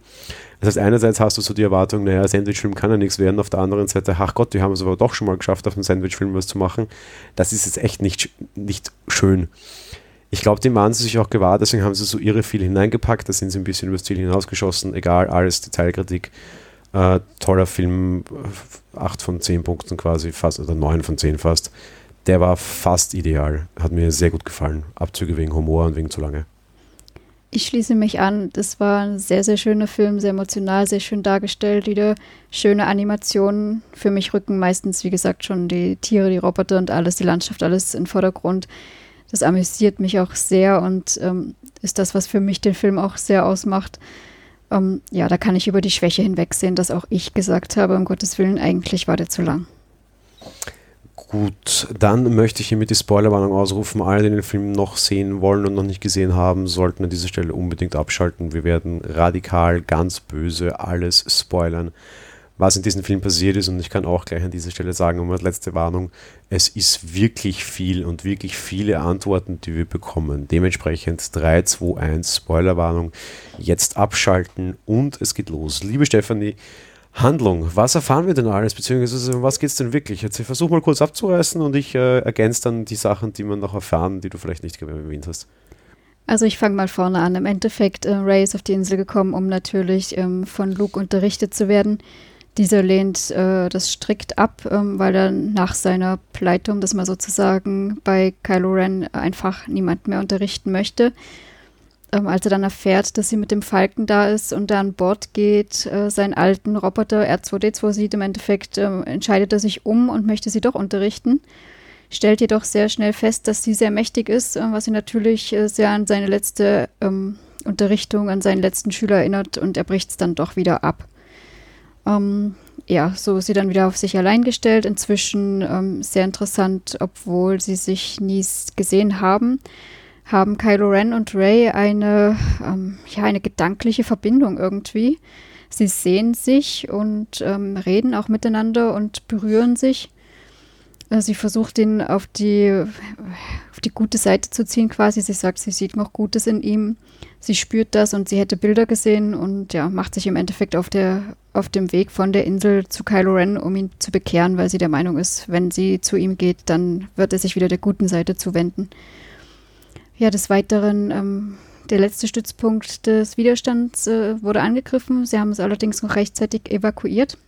Das heißt, einerseits hast du so die Erwartung, naja, Sandwich-Film kann ja nichts werden, auf der anderen Seite, ach Gott, die haben es aber doch schon mal geschafft, auf einem Sandwich-Film was zu machen. Das ist jetzt echt nicht, nicht schön. Ich glaube, die waren sie sich auch gewahr, deswegen haben sie so irre viel hineingepackt, da sind sie ein bisschen übers Ziel hinausgeschossen, egal, alles Detailkritik. Äh, toller Film, 8 von 10 Punkten quasi, fast, oder 9 von 10 fast. Der war fast ideal, hat mir sehr gut gefallen. Abzüge wegen Humor und wegen zu lange. Ich schließe mich an. Das war ein sehr, sehr schöner Film, sehr emotional, sehr schön dargestellt. Wieder schöne Animationen. Für mich rücken meistens, wie gesagt, schon die Tiere, die Roboter und alles, die Landschaft, alles in Vordergrund. Das amüsiert mich auch sehr und ähm, ist das, was für mich den Film auch sehr ausmacht. Ähm, ja, da kann ich über die Schwäche hinwegsehen, dass auch ich gesagt habe, um Gottes Willen, eigentlich war der zu lang. Gut, dann möchte ich hiermit die Spoilerwarnung ausrufen. Alle, die den Film noch sehen wollen und noch nicht gesehen haben, sollten an dieser Stelle unbedingt abschalten. Wir werden radikal, ganz böse alles spoilern, was in diesem Film passiert ist. Und ich kann auch gleich an dieser Stelle sagen, um als letzte Warnung, es ist wirklich viel und wirklich viele Antworten, die wir bekommen. Dementsprechend 3, 2, 1, Spoilerwarnung. Jetzt abschalten und es geht los. Liebe Stefanie, Handlung. Was erfahren wir denn alles, beziehungsweise um was geht es denn wirklich? Jetzt versuch mal kurz abzureißen und ich äh, ergänze dann die Sachen, die man noch erfahren, die du vielleicht nicht erwähnt hast. Also ich fange mal vorne an. Im Endeffekt, äh, Ray ist auf die Insel gekommen, um natürlich ähm, von Luke unterrichtet zu werden. Dieser lehnt äh, das strikt ab, ähm, weil er nach seiner Pleite, um das mal sozusagen, bei Kylo Ren einfach niemand mehr unterrichten möchte. Ähm, als er dann erfährt, dass sie mit dem Falken da ist und da an Bord geht, äh, seinen alten Roboter R2D2 sieht, im Endeffekt äh, entscheidet er sich um und möchte sie doch unterrichten. Stellt jedoch sehr schnell fest, dass sie sehr mächtig ist, äh, was ihn natürlich äh, sehr an seine letzte ähm, Unterrichtung, an seinen letzten Schüler erinnert und er bricht es dann doch wieder ab. Ähm, ja, so sie dann wieder auf sich allein gestellt. Inzwischen ähm, sehr interessant, obwohl sie sich nie gesehen haben, haben Kylo Ren und Ray eine, ähm, ja, eine gedankliche Verbindung irgendwie. Sie sehen sich und ähm, reden auch miteinander und berühren sich. Äh, sie versucht ihn auf die, auf die gute Seite zu ziehen quasi. Sie sagt, sie sieht noch Gutes in ihm. Sie spürt das und sie hätte Bilder gesehen und ja, macht sich im Endeffekt auf der auf dem Weg von der Insel zu Kylo Ren, um ihn zu bekehren, weil sie der Meinung ist, wenn sie zu ihm geht, dann wird er sich wieder der guten Seite zuwenden. Ja, des Weiteren, ähm, der letzte Stützpunkt des Widerstands äh, wurde angegriffen. Sie haben es allerdings noch rechtzeitig evakuiert.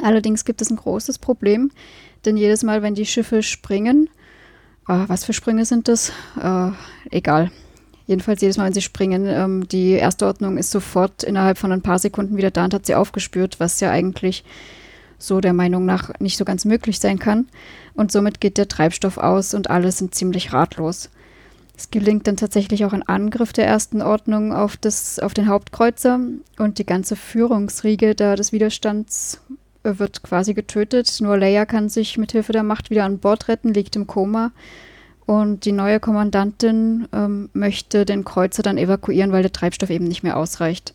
Allerdings gibt es ein großes Problem, denn jedes Mal, wenn die Schiffe springen, äh, was für Sprünge sind das? Äh, egal. Jedenfalls jedes Mal, wenn sie springen, ähm, die erste Ordnung ist sofort innerhalb von ein paar Sekunden wieder da und hat sie aufgespürt, was ja eigentlich so der Meinung nach nicht so ganz möglich sein kann. Und somit geht der Treibstoff aus und alle sind ziemlich ratlos. Es gelingt dann tatsächlich auch ein Angriff der ersten Ordnung auf, das, auf den Hauptkreuzer und die ganze Führungsriege da des Widerstands wird quasi getötet. Nur Leia kann sich mit Hilfe der Macht wieder an Bord retten, liegt im Koma und die neue Kommandantin ähm, möchte den Kreuzer dann evakuieren, weil der Treibstoff eben nicht mehr ausreicht.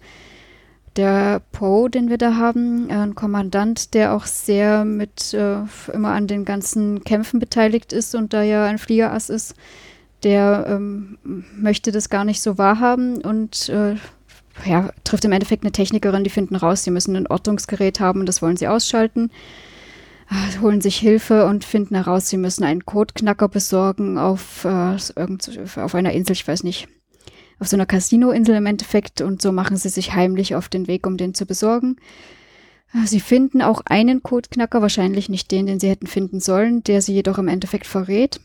Der Poe, den wir da haben, äh, ein Kommandant, der auch sehr mit äh, immer an den ganzen Kämpfen beteiligt ist und da ja ein Fliegerass ist, der ähm, möchte das gar nicht so wahrhaben und äh, ja, trifft im Endeffekt eine Technikerin, die finden raus, sie müssen ein Ortungsgerät haben und das wollen sie ausschalten. Ah, holen sich Hilfe und finden heraus, sie müssen einen Codeknacker besorgen auf, äh, auf einer Insel, ich weiß nicht, auf so einer Casino-Insel im Endeffekt und so machen sie sich heimlich auf den Weg, um den zu besorgen. Ah, sie finden auch einen Codeknacker, wahrscheinlich nicht den, den sie hätten finden sollen, der sie jedoch im Endeffekt verrät.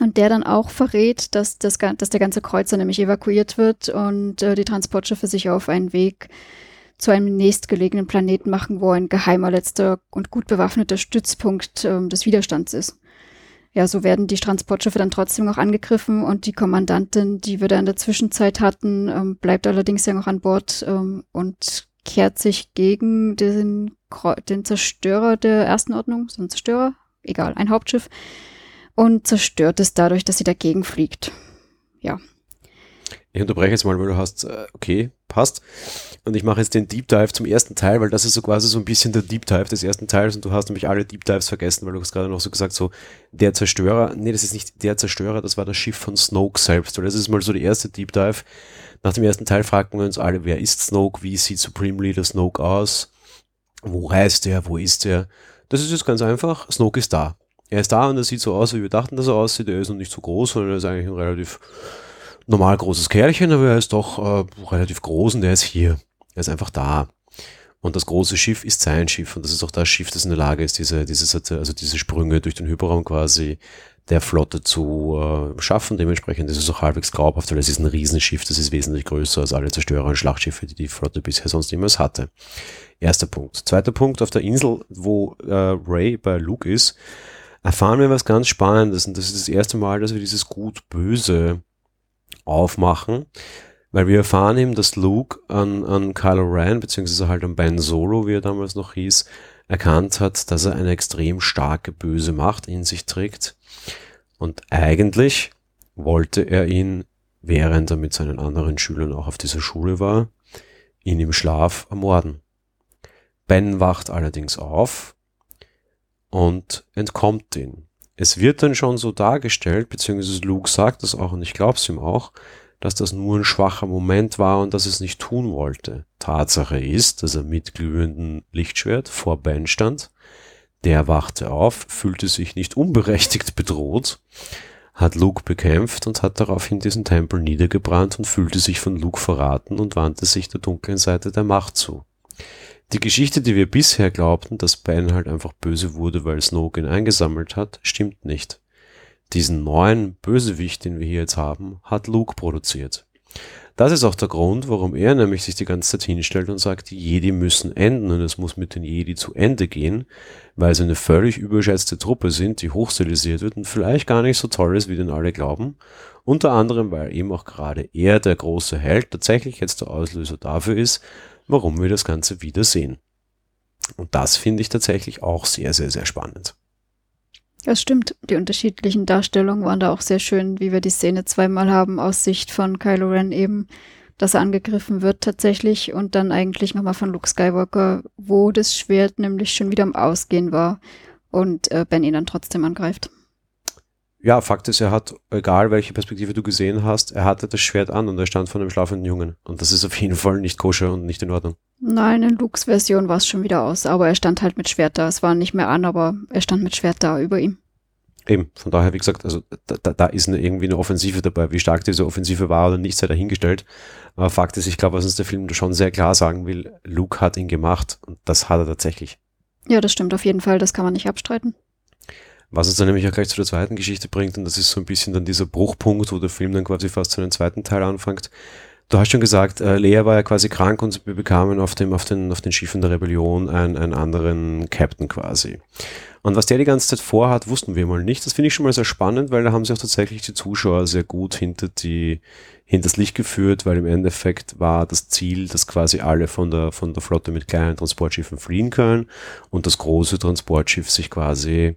Und der dann auch verrät, dass, das, dass der ganze Kreuzer nämlich evakuiert wird und äh, die Transportschiffe sich auf einen Weg zu einem nächstgelegenen Planeten machen, wo ein geheimer letzter und gut bewaffneter Stützpunkt ähm, des Widerstands ist. Ja, so werden die Transportschiffe dann trotzdem noch angegriffen und die Kommandantin, die wir da in der Zwischenzeit hatten, ähm, bleibt allerdings ja noch an Bord ähm, und kehrt sich gegen den, den Zerstörer der ersten Ordnung, so ein Zerstörer, egal, ein Hauptschiff, und zerstört es dadurch, dass sie dagegen fliegt. Ja, ich unterbreche jetzt mal, weil du hast, äh, okay, passt. Und ich mache jetzt den Deep Dive zum ersten Teil, weil das ist so quasi so ein bisschen der Deep Dive des ersten Teils und du hast nämlich alle Deep Dives vergessen, weil du hast gerade noch so gesagt, so der Zerstörer, nee, das ist nicht der Zerstörer, das war das Schiff von Snoke selbst, weil das ist mal so der erste Deep Dive. Nach dem ersten Teil fragten wir uns alle, wer ist Snoke, wie sieht Supreme Leader Snoke aus, wo reist er, wo ist er? Das ist jetzt ganz einfach, Snoke ist da. Er ist da und er sieht so aus, wie wir dachten, dass er aussieht, er ist noch nicht so groß, sondern er ist eigentlich ein relativ normal großes Kerlchen, aber er ist doch äh, relativ groß und er ist hier. Er ist einfach da. Und das große Schiff ist sein Schiff und das ist auch das Schiff, das in der Lage ist, diese, diese, also diese Sprünge durch den Hyperraum quasi der Flotte zu äh, schaffen. Dementsprechend ist es auch halbwegs glaubhaft, weil es ist ein Riesenschiff, das ist wesentlich größer als alle Zerstörer und Schlachtschiffe, die die Flotte bisher sonst niemals hatte. Erster Punkt. Zweiter Punkt, auf der Insel, wo äh, Ray bei Luke ist, erfahren wir was ganz Spannendes und das ist das erste Mal, dass wir dieses Gut-Böse aufmachen, weil wir erfahren eben, dass Luke an, an Kylo Ren, beziehungsweise halt an Ben Solo, wie er damals noch hieß, erkannt hat, dass er eine extrem starke böse Macht in sich trägt. Und eigentlich wollte er ihn, während er mit seinen anderen Schülern auch auf dieser Schule war, ihn im Schlaf ermorden. Ben wacht allerdings auf und entkommt ihn es wird dann schon so dargestellt, beziehungsweise Luke sagt das auch und ich glaube es ihm auch, dass das nur ein schwacher Moment war und dass es nicht tun wollte. Tatsache ist, dass er mit glühendem Lichtschwert vor Ben stand. Der wachte auf, fühlte sich nicht unberechtigt bedroht, hat Luke bekämpft und hat daraufhin diesen Tempel niedergebrannt und fühlte sich von Luke verraten und wandte sich der dunklen Seite der Macht zu. Die Geschichte, die wir bisher glaubten, dass Ben halt einfach böse wurde, weil Snoke ihn eingesammelt hat, stimmt nicht. Diesen neuen Bösewicht, den wir hier jetzt haben, hat Luke produziert. Das ist auch der Grund, warum er nämlich sich die ganze Zeit hinstellt und sagt, die Jedi müssen enden und es muss mit den Jedi zu Ende gehen, weil sie eine völlig überschätzte Truppe sind, die hochstilisiert wird und vielleicht gar nicht so toll ist, wie denn alle glauben. Unter anderem, weil eben auch gerade er, der große Held, tatsächlich jetzt der Auslöser dafür ist, warum wir das Ganze wiedersehen. Und das finde ich tatsächlich auch sehr, sehr, sehr spannend. Das stimmt. Die unterschiedlichen Darstellungen waren da auch sehr schön, wie wir die Szene zweimal haben aus Sicht von Kylo Ren eben, dass er angegriffen wird tatsächlich und dann eigentlich nochmal von Luke Skywalker, wo das Schwert nämlich schon wieder am Ausgehen war und äh, Ben ihn dann trotzdem angreift. Ja, Fakt ist, er hat, egal welche Perspektive du gesehen hast, er hatte das Schwert an und er stand vor einem schlafenden Jungen. Und das ist auf jeden Fall nicht koscher und nicht in Ordnung. Nein, in Lukes Version war es schon wieder aus, aber er stand halt mit Schwert da. Es war nicht mehr an, aber er stand mit Schwert da über ihm. Eben, von daher, wie gesagt, also da, da ist eine, irgendwie eine Offensive dabei. Wie stark diese Offensive war oder nicht, sei dahingestellt. Aber Fakt ist, ich glaube, was uns der Film schon sehr klar sagen will, Luke hat ihn gemacht und das hat er tatsächlich. Ja, das stimmt auf jeden Fall, das kann man nicht abstreiten. Was uns dann nämlich auch gleich zu der zweiten Geschichte bringt, und das ist so ein bisschen dann dieser Bruchpunkt, wo der Film dann quasi fast zu einem zweiten Teil anfängt. Du hast schon gesagt, äh, Lea war ja quasi krank und wir bekamen auf dem, auf den, auf den Schiffen der Rebellion einen, einen anderen Captain quasi. Und was der die ganze Zeit vorhat, wussten wir mal nicht. Das finde ich schon mal sehr spannend, weil da haben sich auch tatsächlich die Zuschauer sehr gut hinter die, hinters Licht geführt, weil im Endeffekt war das Ziel, dass quasi alle von der, von der Flotte mit kleinen Transportschiffen fliehen können und das große Transportschiff sich quasi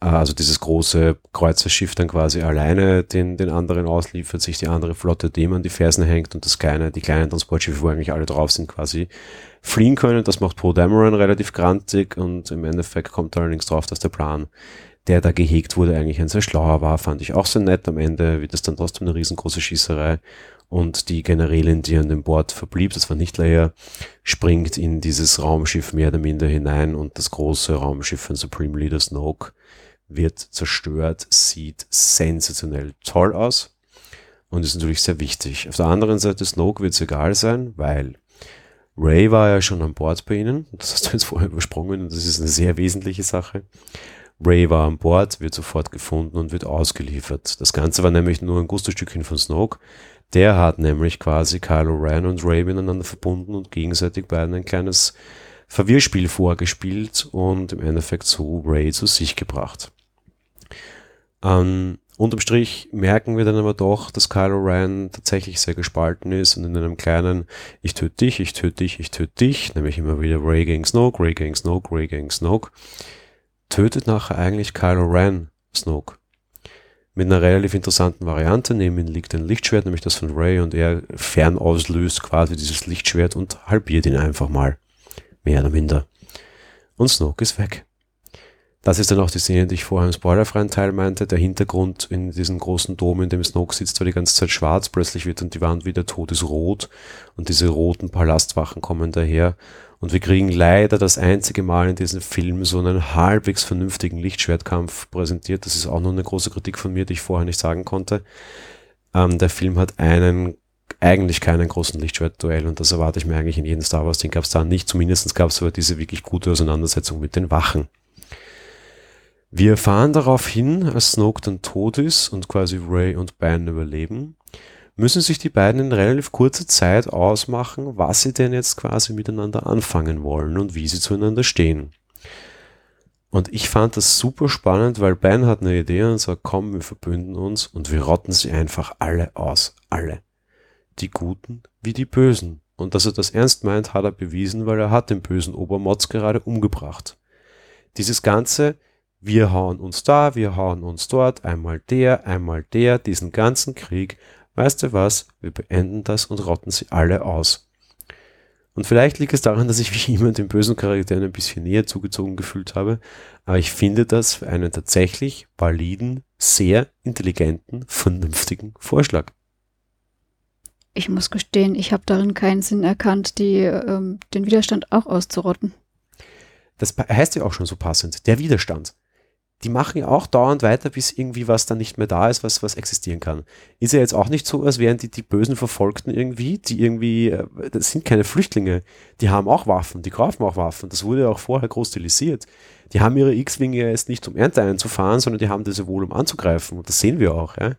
also dieses große Kreuzerschiff dann quasi alleine den, den anderen ausliefert, sich die andere Flotte dem an die Fersen hängt und das kleine, die kleinen Transportschiffe, wo eigentlich alle drauf sind, quasi fliehen können. Das macht Poe Dameron relativ grantig und im Endeffekt kommt allerdings drauf, dass der Plan, der da gehegt wurde, eigentlich ein sehr schlauer war, fand ich auch sehr nett. Am Ende wird es dann trotzdem eine riesengroße Schießerei und die Generälin, die an dem Bord verblieb, das war nicht Leia, springt in dieses Raumschiff mehr oder minder hinein und das große Raumschiff von Supreme Leader Snoke wird zerstört, sieht sensationell toll aus und ist natürlich sehr wichtig. Auf der anderen Seite Snoke wird es egal sein, weil Ray war ja schon an Bord bei ihnen. Das hast du jetzt vorher übersprungen und das ist eine sehr wesentliche Sache. Ray war an Bord, wird sofort gefunden und wird ausgeliefert. Das Ganze war nämlich nur ein Gusto-Stückchen von Snoke. Der hat nämlich quasi Kylo Ren und Ray miteinander verbunden und gegenseitig beiden ein kleines Verwirrspiel vorgespielt und im Endeffekt so Ray zu sich gebracht. Ähm, unterm Strich merken wir dann aber doch, dass Kylo Ren tatsächlich sehr gespalten ist und in einem kleinen Ich töte dich, ich töte dich, ich töte dich, nämlich immer wieder Ray gegen Snoke, Ray gegen Snoke, Ray gegen Snoke, tötet nachher eigentlich Kylo Ren Snoke. Mit einer relativ interessanten Variante. Neben ihm liegt ein Lichtschwert, nämlich das von Ray, und er fernauslöst quasi dieses Lichtschwert und halbiert ihn einfach mal. Mehr oder minder. Und Snoke ist weg. Das ist dann auch die Szene, die ich vorher im spoilerfreien Teil meinte. Der Hintergrund in diesem großen Dom, in dem Snoke sitzt, war die ganze Zeit schwarz. Plötzlich wird dann die Wand wieder todesrot und diese roten Palastwachen kommen daher. Und wir kriegen leider das einzige Mal in diesem Film so einen halbwegs vernünftigen Lichtschwertkampf präsentiert. Das ist auch noch eine große Kritik von mir, die ich vorher nicht sagen konnte. Ähm, der Film hat einen eigentlich keinen großen Lichtschwertduell und das erwarte ich mir eigentlich in jedem Star Wars. Den gab es da nicht. Zumindest gab es aber diese wirklich gute Auseinandersetzung mit den Wachen. Wir fahren darauf hin, als Snoke dann tot ist und quasi Ray und Ben überleben, müssen sich die beiden in relativ kurzer Zeit ausmachen, was sie denn jetzt quasi miteinander anfangen wollen und wie sie zueinander stehen. Und ich fand das super spannend, weil Ben hat eine Idee und sagt, komm, wir verbünden uns und wir rotten sie einfach alle aus. Alle. Die Guten wie die Bösen. Und dass er das ernst meint, hat er bewiesen, weil er hat den bösen Obermotz gerade umgebracht. Dieses ganze, wir hauen uns da, wir hauen uns dort, einmal der, einmal der, diesen ganzen Krieg. Weißt du was? Wir beenden das und rotten sie alle aus. Und vielleicht liegt es daran, dass ich wie *laughs* immer den bösen Charakteren ein bisschen näher zugezogen gefühlt habe, aber ich finde das für einen tatsächlich validen, sehr intelligenten, vernünftigen Vorschlag. Ich muss gestehen, ich habe darin keinen Sinn erkannt, die, ähm, den Widerstand auch auszurotten. Das heißt ja auch schon so passend, der Widerstand die machen ja auch dauernd weiter, bis irgendwie was dann nicht mehr da ist, was, was existieren kann. Ist ja jetzt auch nicht so, als wären die die bösen Verfolgten irgendwie, die irgendwie, äh, das sind keine Flüchtlinge, die haben auch Waffen, die kaufen auch Waffen. Das wurde ja auch vorher groß stilisiert. Die haben ihre X-Winge jetzt nicht um Ernte einzufahren, sondern die haben diese wohl um anzugreifen. Und das sehen wir auch. Ja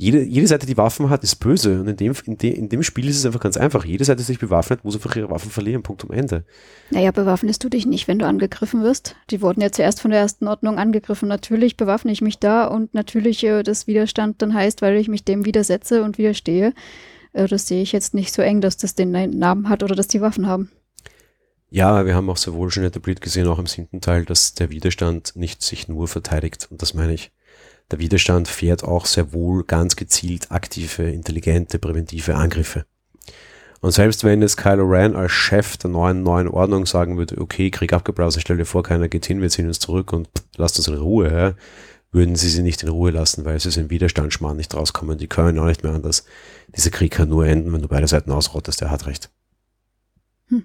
jede, jede Seite, die Waffen hat, ist böse. Und in dem, in, de, in dem Spiel ist es einfach ganz einfach. Jede Seite, die sich bewaffnet, muss einfach ihre Waffen verlieren. Punkt um Ende. Naja, bewaffnest du dich nicht, wenn du angegriffen wirst. Die wurden ja zuerst von der ersten Ordnung angegriffen. Natürlich bewaffne ich mich da und natürlich äh, das Widerstand dann heißt, weil ich mich dem widersetze und widerstehe. Äh, das sehe ich jetzt nicht so eng, dass das den Namen hat oder dass die Waffen haben. Ja, wir haben auch sehr wohl schon etabliert gesehen, auch im siebten Teil, dass der Widerstand nicht sich nur verteidigt. Und das meine ich. Der Widerstand fährt auch sehr wohl ganz gezielt aktive, intelligente, präventive Angriffe. Und selbst wenn jetzt Kylo Ren als Chef der neuen, neuen Ordnung sagen würde, okay, Krieg abgeblasen, stell dir vor, keiner geht hin, wir ziehen uns zurück und lasst uns in Ruhe, ja, würden sie sie nicht in Ruhe lassen, weil sie im Widerstandsschmarrn nicht rauskommen. Die können auch nicht mehr anders. Dieser Krieg kann nur enden, wenn du beide Seiten ausrottest, der hat recht. Hm.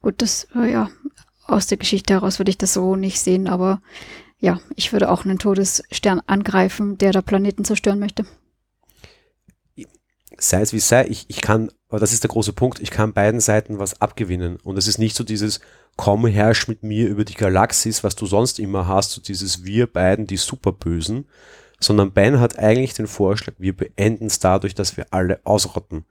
Gut, das, ja, aus der Geschichte heraus würde ich das so nicht sehen, aber ja, ich würde auch einen Todesstern angreifen, der da Planeten zerstören möchte. Sei es wie sei, ich, ich kann, aber das ist der große Punkt, ich kann beiden Seiten was abgewinnen. Und es ist nicht so dieses, komm, herrsch mit mir über die Galaxis, was du sonst immer hast, so dieses wir beiden, die Superbösen, sondern Ben hat eigentlich den Vorschlag, wir beenden es dadurch, dass wir alle ausrotten.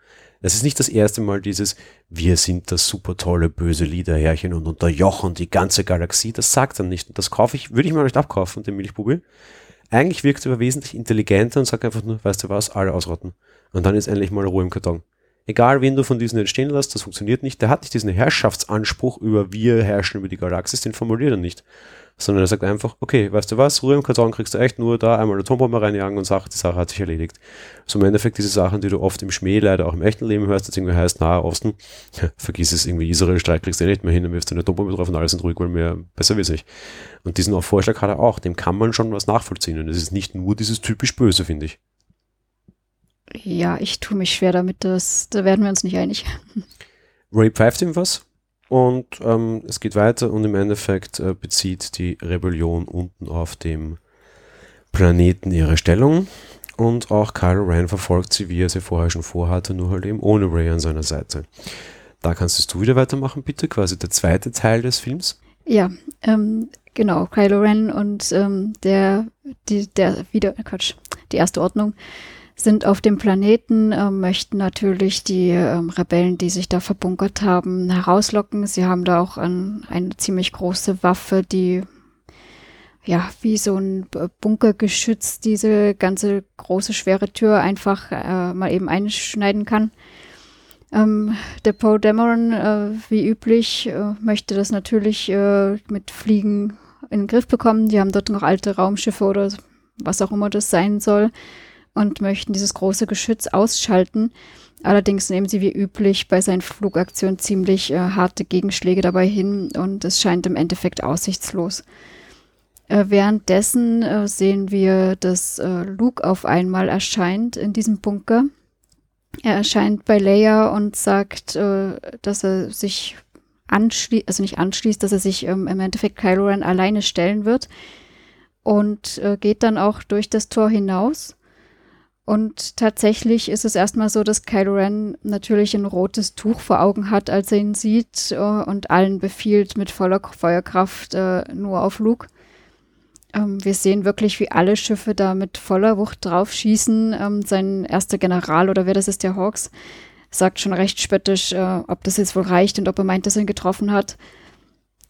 Das ist nicht das erste Mal dieses, wir sind das super tolle böse Liederherrchen und unterjochen die ganze Galaxie. Das sagt er nicht. Und das kaufe ich, würde ich mir nicht abkaufen, den Milchbubi. Eigentlich wirkt er aber wesentlich intelligenter und sagt einfach nur, weißt du was, alle ausrotten. Und dann ist endlich mal Ruhe im Karton. Egal, wen du von diesen entstehen lässt, das funktioniert nicht. Der hat nicht diesen Herrschaftsanspruch über wir herrschen über die Galaxis, den formuliert er nicht sondern er sagt einfach, okay, weißt du was, Ruhe im Karton kriegst du echt nur da einmal eine Atombombe reinjagen und sagt, die Sache hat sich erledigt. So im Endeffekt diese Sachen, die du oft im Schmäh leider auch im echten Leben hörst, das irgendwie heißt, nahe Osten, vergiss es irgendwie, Israel Streik kriegst du eh nicht mehr hin, dann wirfst du eine Atombombe drauf und alles sind ruhig, weil mehr besser weiß ich. Und diesen Vorschlag hat er auch, dem kann man schon was nachvollziehen und es ist nicht nur dieses typisch Böse, finde ich. Ja, ich tue mich schwer damit, das, da werden wir uns nicht einig. Ray pfeift ihm was? Und ähm, es geht weiter und im Endeffekt äh, bezieht die Rebellion unten auf dem Planeten ihre Stellung. Und auch Kylo Ren verfolgt sie, wie er sie vorher schon vorhatte, nur halt eben ohne Ray an seiner Seite. Da kannst du wieder weitermachen, bitte, quasi der zweite Teil des Films. Ja, ähm, genau, Kylo Ren und ähm, der, die, der, wieder, Quatsch, die erste Ordnung sind auf dem Planeten, äh, möchten natürlich die äh, Rebellen, die sich da verbunkert haben, herauslocken. Sie haben da auch ein, eine ziemlich große Waffe, die ja wie so ein Bunkergeschütz diese ganze große schwere Tür einfach äh, mal eben einschneiden kann. Ähm, der Poe Dameron, äh, wie üblich, äh, möchte das natürlich äh, mit Fliegen in den Griff bekommen. Die haben dort noch alte Raumschiffe oder was auch immer das sein soll und möchten dieses große Geschütz ausschalten. Allerdings nehmen sie wie üblich bei seinen Flugaktionen ziemlich äh, harte Gegenschläge dabei hin und es scheint im Endeffekt aussichtslos. Äh, währenddessen äh, sehen wir, dass äh, Luke auf einmal erscheint in diesem Bunker. Er erscheint bei Leia und sagt, äh, dass er sich anschließt, also nicht anschließt, dass er sich ähm, im Endeffekt Kylo Ren alleine stellen wird und äh, geht dann auch durch das Tor hinaus und tatsächlich ist es erstmal so, dass Kylo Ren natürlich ein rotes Tuch vor Augen hat, als er ihn sieht äh, und allen befiehlt mit voller Feuerkraft äh, nur auf Luke. Ähm, wir sehen wirklich, wie alle Schiffe da mit voller Wucht drauf schießen. Ähm, sein erster General oder wer das ist, der Hawks, sagt schon recht spöttisch, äh, ob das jetzt wohl reicht und ob er meint, dass er ihn getroffen hat.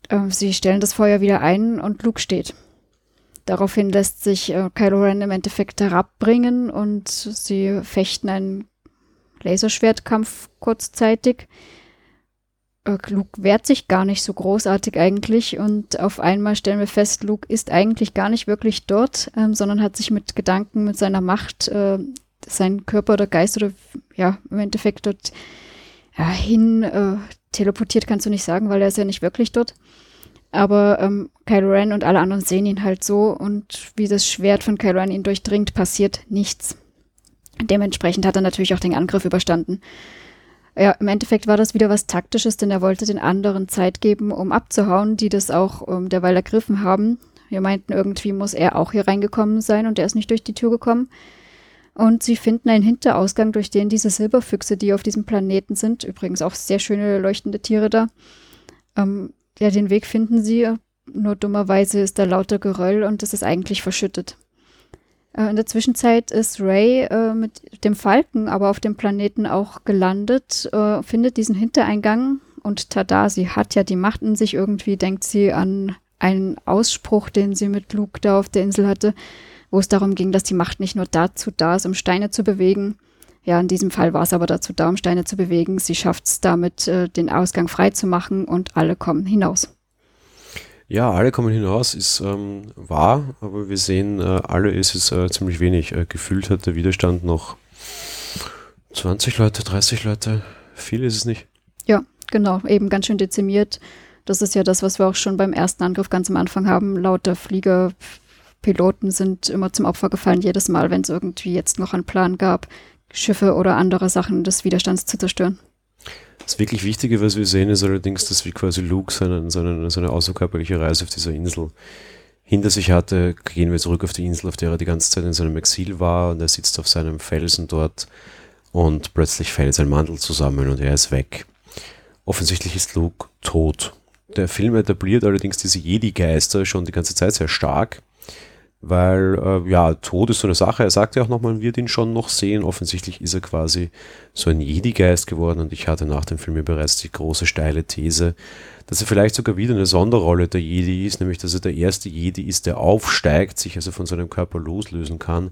Ähm, sie stellen das Feuer wieder ein und Luke steht. Daraufhin lässt sich äh, Kylo Ren im Endeffekt herabbringen und sie fechten einen Laserschwertkampf kurzzeitig. Äh, Luke wehrt sich gar nicht so großartig eigentlich und auf einmal stellen wir fest, Luke ist eigentlich gar nicht wirklich dort, ähm, sondern hat sich mit Gedanken, mit seiner Macht, äh, seinen Körper oder Geist oder ja, im Endeffekt dort ja, hin äh, teleportiert, kannst du nicht sagen, weil er ist ja nicht wirklich dort. Aber ähm, Kylo Ren und alle anderen sehen ihn halt so und wie das Schwert von Kylo Ren ihn durchdringt, passiert nichts. Dementsprechend hat er natürlich auch den Angriff überstanden. Ja, im Endeffekt war das wieder was Taktisches, denn er wollte den anderen Zeit geben, um abzuhauen, die das auch ähm, derweil ergriffen haben. Wir meinten, irgendwie muss er auch hier reingekommen sein und er ist nicht durch die Tür gekommen. Und sie finden einen Hinterausgang, durch den diese Silberfüchse, die auf diesem Planeten sind, übrigens auch sehr schöne leuchtende Tiere da, ähm, ja, den Weg finden sie. Nur dummerweise ist da lauter Geröll und es ist eigentlich verschüttet. Äh, in der Zwischenzeit ist Ray äh, mit dem Falken aber auf dem Planeten auch gelandet, äh, findet diesen Hintereingang und tada, sie hat ja die Macht in sich. Irgendwie denkt sie an einen Ausspruch, den sie mit Luke da auf der Insel hatte wo es darum ging, dass die Macht nicht nur dazu da ist, um Steine zu bewegen. Ja, in diesem Fall war es aber dazu da, um Steine zu bewegen. Sie schafft es damit, äh, den Ausgang frei zu machen und alle kommen hinaus. Ja, alle kommen hinaus, ist ähm, wahr, aber wir sehen, äh, alle ist es äh, ziemlich wenig. Äh, gefühlt hat der Widerstand noch 20 Leute, 30 Leute. Viel ist es nicht. Ja, genau, eben ganz schön dezimiert. Das ist ja das, was wir auch schon beim ersten Angriff ganz am Anfang haben. Lauter Flieger, Piloten sind immer zum Opfer gefallen, jedes Mal, wenn es irgendwie jetzt noch einen Plan gab, Schiffe oder andere Sachen des Widerstands zu zerstören. Das wirklich Wichtige, was wir sehen, ist allerdings, dass wie quasi Luke seine, seine, seine außerkörperliche Reise auf dieser Insel hinter sich hatte. Gehen wir zurück auf die Insel, auf der er die ganze Zeit in seinem Exil war und er sitzt auf seinem Felsen dort und plötzlich fällt sein Mantel zusammen und er ist weg. Offensichtlich ist Luke tot. Der Film etabliert allerdings diese Jedi-Geister schon die ganze Zeit sehr stark weil äh, ja, Tod ist so eine Sache. Er sagt ja auch nochmal, man wird ihn schon noch sehen. Offensichtlich ist er quasi so ein Jedi-Geist geworden und ich hatte nach dem Film ja bereits die große steile These, dass er vielleicht sogar wieder eine Sonderrolle der Jedi ist, nämlich dass er der erste Jedi ist, der aufsteigt, sich also von seinem Körper loslösen kann,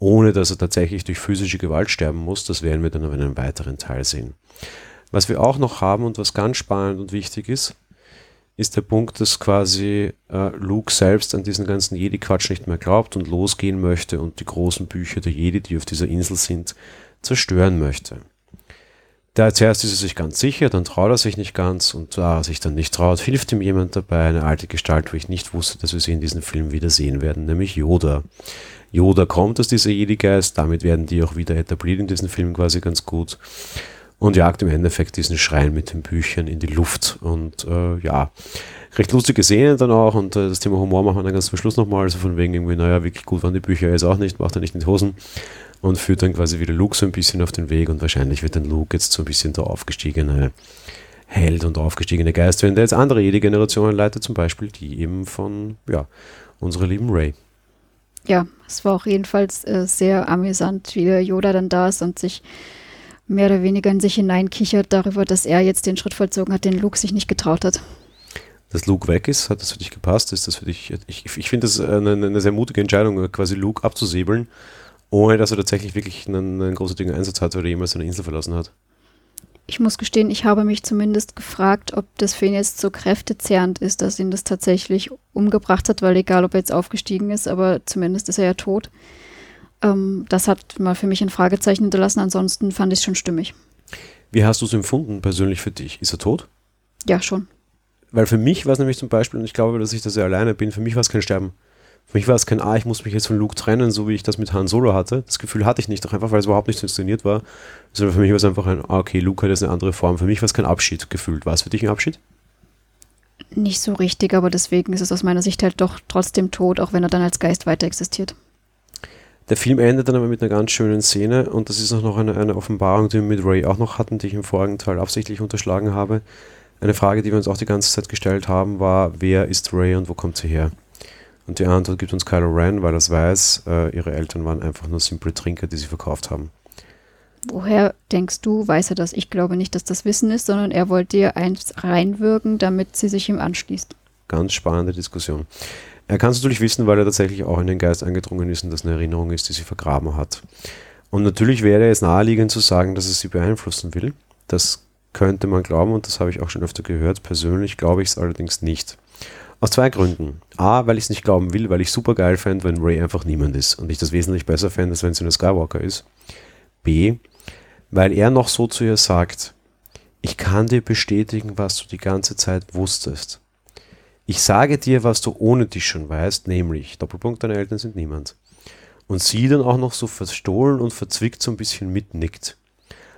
ohne dass er tatsächlich durch physische Gewalt sterben muss. Das werden wir dann in einem weiteren Teil sehen. Was wir auch noch haben und was ganz spannend und wichtig ist, ist der Punkt, dass quasi äh, Luke selbst an diesen ganzen Jedi-Quatsch nicht mehr glaubt und losgehen möchte und die großen Bücher der Jedi, die auf dieser Insel sind, zerstören möchte. Da zuerst ist er sich ganz sicher, dann traut er sich nicht ganz und da er sich dann nicht traut, hilft ihm jemand dabei, eine alte Gestalt, wo ich nicht wusste, dass wir sie in diesem Film wieder sehen werden, nämlich Yoda. Yoda kommt aus dieser Jedi-Geist, damit werden die auch wieder etabliert in diesem Film quasi ganz gut und jagt im Endeffekt diesen Schrein mit den Büchern in die Luft. Und äh, ja, recht lustige Szenen dann auch und äh, das Thema Humor machen wir dann ganz zum Schluss nochmal, also von wegen irgendwie, naja, wirklich gut waren die Bücher jetzt auch nicht, macht er nicht mit Hosen und führt dann quasi wieder Luke so ein bisschen auf den Weg und wahrscheinlich wird dann Luke jetzt so ein bisschen der aufgestiegene Held und aufgestiegene Geist, wenn der jetzt andere Jedi-Generationen leitet, zum Beispiel die eben von, ja, unserer lieben Ray. Ja, es war auch jedenfalls äh, sehr amüsant, wie der Yoda dann da ist und sich mehr oder weniger in sich hineinkichert darüber, dass er jetzt den Schritt vollzogen hat, den Luke sich nicht getraut hat. Dass Luke weg ist, hat das für dich gepasst? Ist das für dich, ich, ich finde das eine, eine, sehr mutige Entscheidung, quasi Luke abzusäbeln, ohne dass er tatsächlich wirklich einen, einen großartigen Einsatz hat oder jemals seine Insel verlassen hat. Ich muss gestehen, ich habe mich zumindest gefragt, ob das für ihn jetzt so kräftezehrend ist, dass ihn das tatsächlich umgebracht hat, weil egal, ob er jetzt aufgestiegen ist, aber zumindest ist er ja tot. Ähm, das hat mal für mich ein Fragezeichen hinterlassen. Ansonsten fand ich es schon stimmig. Wie hast du es empfunden persönlich für dich? Ist er tot? Ja, schon. Weil für mich war es nämlich zum Beispiel, und ich glaube, dass ich da sehr alleine bin, für mich war es kein Sterben. Für mich war es kein, ah, ich muss mich jetzt von Luke trennen, so wie ich das mit Han Solo hatte. Das Gefühl hatte ich nicht, auch einfach, weil es überhaupt nicht inszeniert war. Sondern für mich war es einfach ein, ah, okay, Luke hat jetzt eine andere Form. Für mich war es kein Abschied gefühlt. War es für dich ein Abschied? Nicht so richtig, aber deswegen ist es aus meiner Sicht halt doch trotzdem tot, auch wenn er dann als Geist weiter existiert. Der Film endet dann aber mit einer ganz schönen Szene und das ist auch noch eine, eine Offenbarung, die wir mit Ray auch noch hatten, die ich im vorigen Teil absichtlich unterschlagen habe. Eine Frage, die wir uns auch die ganze Zeit gestellt haben, war, wer ist Ray und wo kommt sie her? Und die Antwort gibt uns Kylo Ren, weil er es weiß, äh, ihre Eltern waren einfach nur simple Trinker, die sie verkauft haben. Woher denkst du, weiß er das? Ich glaube nicht, dass das Wissen ist, sondern er wollte ihr eins reinwirken, damit sie sich ihm anschließt. Ganz spannende Diskussion. Er kann es natürlich wissen, weil er tatsächlich auch in den Geist eingedrungen ist und das eine Erinnerung ist, die sie vergraben hat. Und natürlich wäre es naheliegend zu sagen, dass er sie beeinflussen will. Das könnte man glauben und das habe ich auch schon öfter gehört. Persönlich glaube ich es allerdings nicht. Aus zwei Gründen. A, weil ich es nicht glauben will, weil ich super geil fände, wenn Ray einfach niemand ist und ich das wesentlich besser fände, als wenn sie eine Skywalker ist. B, weil er noch so zu ihr sagt, ich kann dir bestätigen, was du die ganze Zeit wusstest. Ich sage dir, was du ohne dich schon weißt, nämlich, Doppelpunkt, deine Eltern sind niemand. Und sie dann auch noch so verstohlen und verzwickt so ein bisschen mitnickt.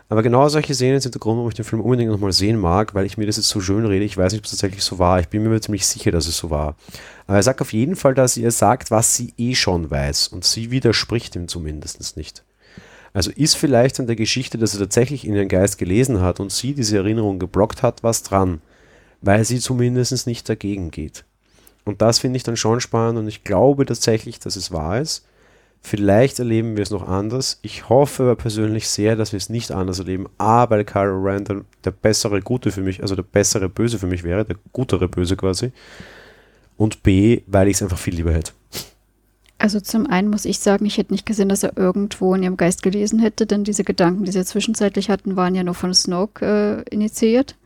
Aber genau solche Szenen sind der Grund, warum ich den Film unbedingt nochmal sehen mag, weil ich mir das jetzt so schön rede. Ich weiß nicht, ob es tatsächlich so war. Ich bin mir ziemlich sicher, dass es so war. Aber er sagt auf jeden Fall, dass er sagt, was sie eh schon weiß. Und sie widerspricht ihm zumindest nicht. Also ist vielleicht an der Geschichte, dass er tatsächlich in ihren Geist gelesen hat und sie diese Erinnerung geblockt hat, was dran. Weil sie zumindest nicht dagegen geht. Und das finde ich dann schon spannend und ich glaube tatsächlich, dass es wahr ist. Vielleicht erleben wir es noch anders. Ich hoffe aber persönlich sehr, dass wir es nicht anders erleben. A, weil Kylo Ren der, der bessere Gute für mich, also der bessere Böse für mich wäre, der gutere Böse quasi. Und B, weil ich es einfach viel lieber hätte. Also zum einen muss ich sagen, ich hätte nicht gesehen, dass er irgendwo in ihrem Geist gelesen hätte, denn diese Gedanken, die sie zwischenzeitlich hatten, waren ja nur von Snoke äh, initiiert.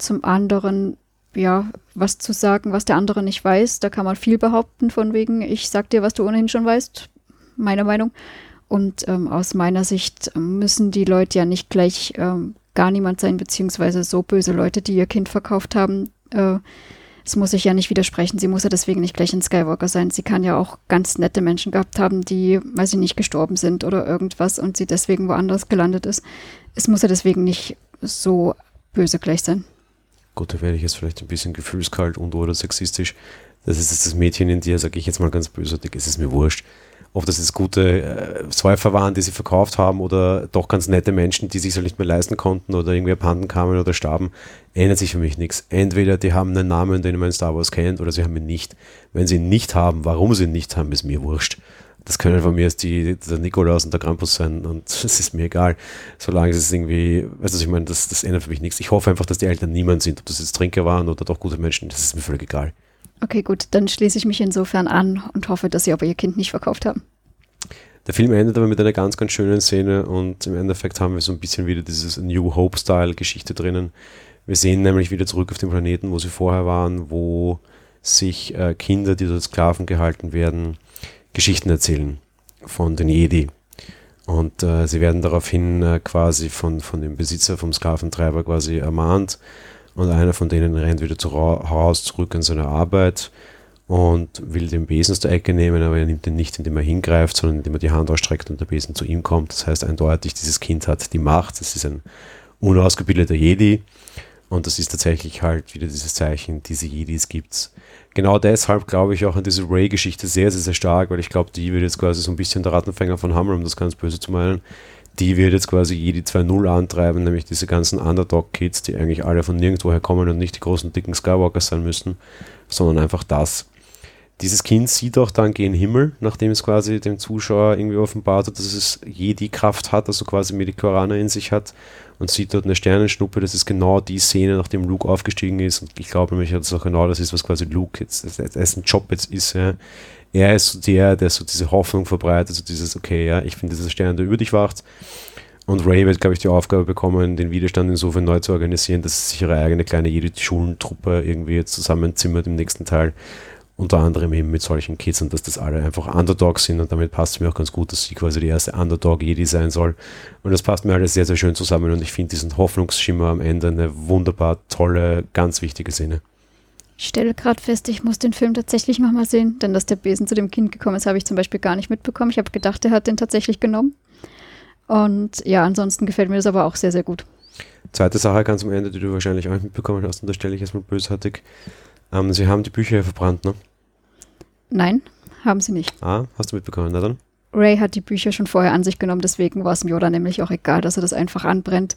Zum anderen ja, was zu sagen, was der andere nicht weiß. Da kann man viel behaupten, von wegen, ich sag dir, was du ohnehin schon weißt. Meine Meinung. Und ähm, aus meiner Sicht müssen die Leute ja nicht gleich ähm, gar niemand sein, beziehungsweise so böse Leute, die ihr Kind verkauft haben. Äh, es muss sich ja nicht widersprechen. Sie muss ja deswegen nicht gleich ein Skywalker sein. Sie kann ja auch ganz nette Menschen gehabt haben, die, weil sie nicht gestorben sind oder irgendwas und sie deswegen woanders gelandet ist. Es muss ja deswegen nicht so böse gleich sein. Gut, da werde ich jetzt vielleicht ein bisschen gefühlskalt und oder sexistisch. Das ist das Mädchen in dir, sage ich jetzt mal ganz bösartig, es ist mir wurscht. Ob das jetzt gute äh, Säufer waren, die sie verkauft haben oder doch ganz nette Menschen, die sich halt nicht mehr leisten konnten oder irgendwie abhanden kamen oder starben, ändert sich für mich nichts. Entweder die haben einen Namen, den man in Star Wars kennt, oder sie haben ihn nicht. Wenn sie ihn nicht haben, warum sie ihn nicht haben, ist mir wurscht. Das können von mir jetzt die, der Nikolaus und der Krampus sein und *laughs* es ist mir egal. Solange es irgendwie, weißt du, ich meine, das, das ändert für mich nichts. Ich hoffe einfach, dass die Eltern niemand sind, ob das jetzt Trinker waren oder doch gute Menschen, das ist mir völlig egal. Okay, gut, dann schließe ich mich insofern an und hoffe, dass sie aber ihr Kind nicht verkauft haben. Der Film endet aber mit einer ganz, ganz schönen Szene und im Endeffekt haben wir so ein bisschen wieder dieses New Hope-Style-Geschichte drinnen. Wir sehen nämlich wieder zurück auf den Planeten, wo sie vorher waren, wo sich äh, Kinder, die dort Sklaven gehalten werden, Geschichten erzählen von den Jedi. Und äh, sie werden daraufhin äh, quasi von, von dem Besitzer, vom Sklaventreiber quasi ermahnt. Und einer von denen rennt wieder zu, raus zurück an seine Arbeit und will den Besen aus der Ecke nehmen, aber er nimmt ihn nicht, indem er hingreift, sondern indem er die Hand ausstreckt und der Besen zu ihm kommt. Das heißt eindeutig, dieses Kind hat die Macht. Das ist ein unausgebildeter Jedi. Und das ist tatsächlich halt wieder dieses Zeichen, diese Jedis gibt's genau deshalb glaube ich auch an diese Ray-Geschichte sehr, sehr, sehr stark, weil ich glaube, die wird jetzt quasi so ein bisschen der Rattenfänger von Hammer, um das ganz böse zu meinen. Die wird jetzt quasi jede 2-0 antreiben, nämlich diese ganzen Underdog-Kids, die eigentlich alle von nirgendwoher kommen und nicht die großen, dicken Skywalkers sein müssen, sondern einfach das. Dieses Kind sieht auch dann gen Himmel, nachdem es quasi dem Zuschauer irgendwie offenbart hat, dass es je die Kraft hat, also quasi Medikoraner in sich hat und sieht dort eine Sternenschnuppe. Das ist genau die Szene, nachdem Luke aufgestiegen ist. Und ich glaube nämlich, dass auch genau das ist, was quasi Luke jetzt, dessen Job jetzt ist. Ja. Er ist so der, der so diese Hoffnung verbreitet, so dieses, okay, ja, ich bin dieser Stern, der über dich wacht. Und Ray wird, glaube ich, die Aufgabe bekommen, den Widerstand insofern neu zu organisieren, dass sie sich ihre eigene kleine Jedi-Schulentruppe irgendwie jetzt zusammenzimmert im nächsten Teil unter anderem eben mit solchen Kids und dass das alle einfach Underdogs sind und damit passt es mir auch ganz gut, dass sie quasi die erste Underdog-Jedi sein soll. Und das passt mir alles sehr, sehr schön zusammen und ich finde diesen Hoffnungsschimmer am Ende eine wunderbar tolle, ganz wichtige Szene. Ich stelle gerade fest, ich muss den Film tatsächlich nochmal sehen, denn dass der Besen zu dem Kind gekommen ist, habe ich zum Beispiel gar nicht mitbekommen. Ich habe gedacht, er hat den tatsächlich genommen. Und ja, ansonsten gefällt mir das aber auch sehr, sehr gut. Zweite Sache ganz am Ende, die du wahrscheinlich auch nicht mitbekommen hast, und da stelle ich erstmal bösartig. Ähm, sie haben die Bücher verbrannt, ne? Nein, haben sie nicht. Ah, hast du mitbekommen, na dann? Ray hat die Bücher schon vorher an sich genommen, deswegen war es Yoda nämlich auch egal, dass er das einfach anbrennt.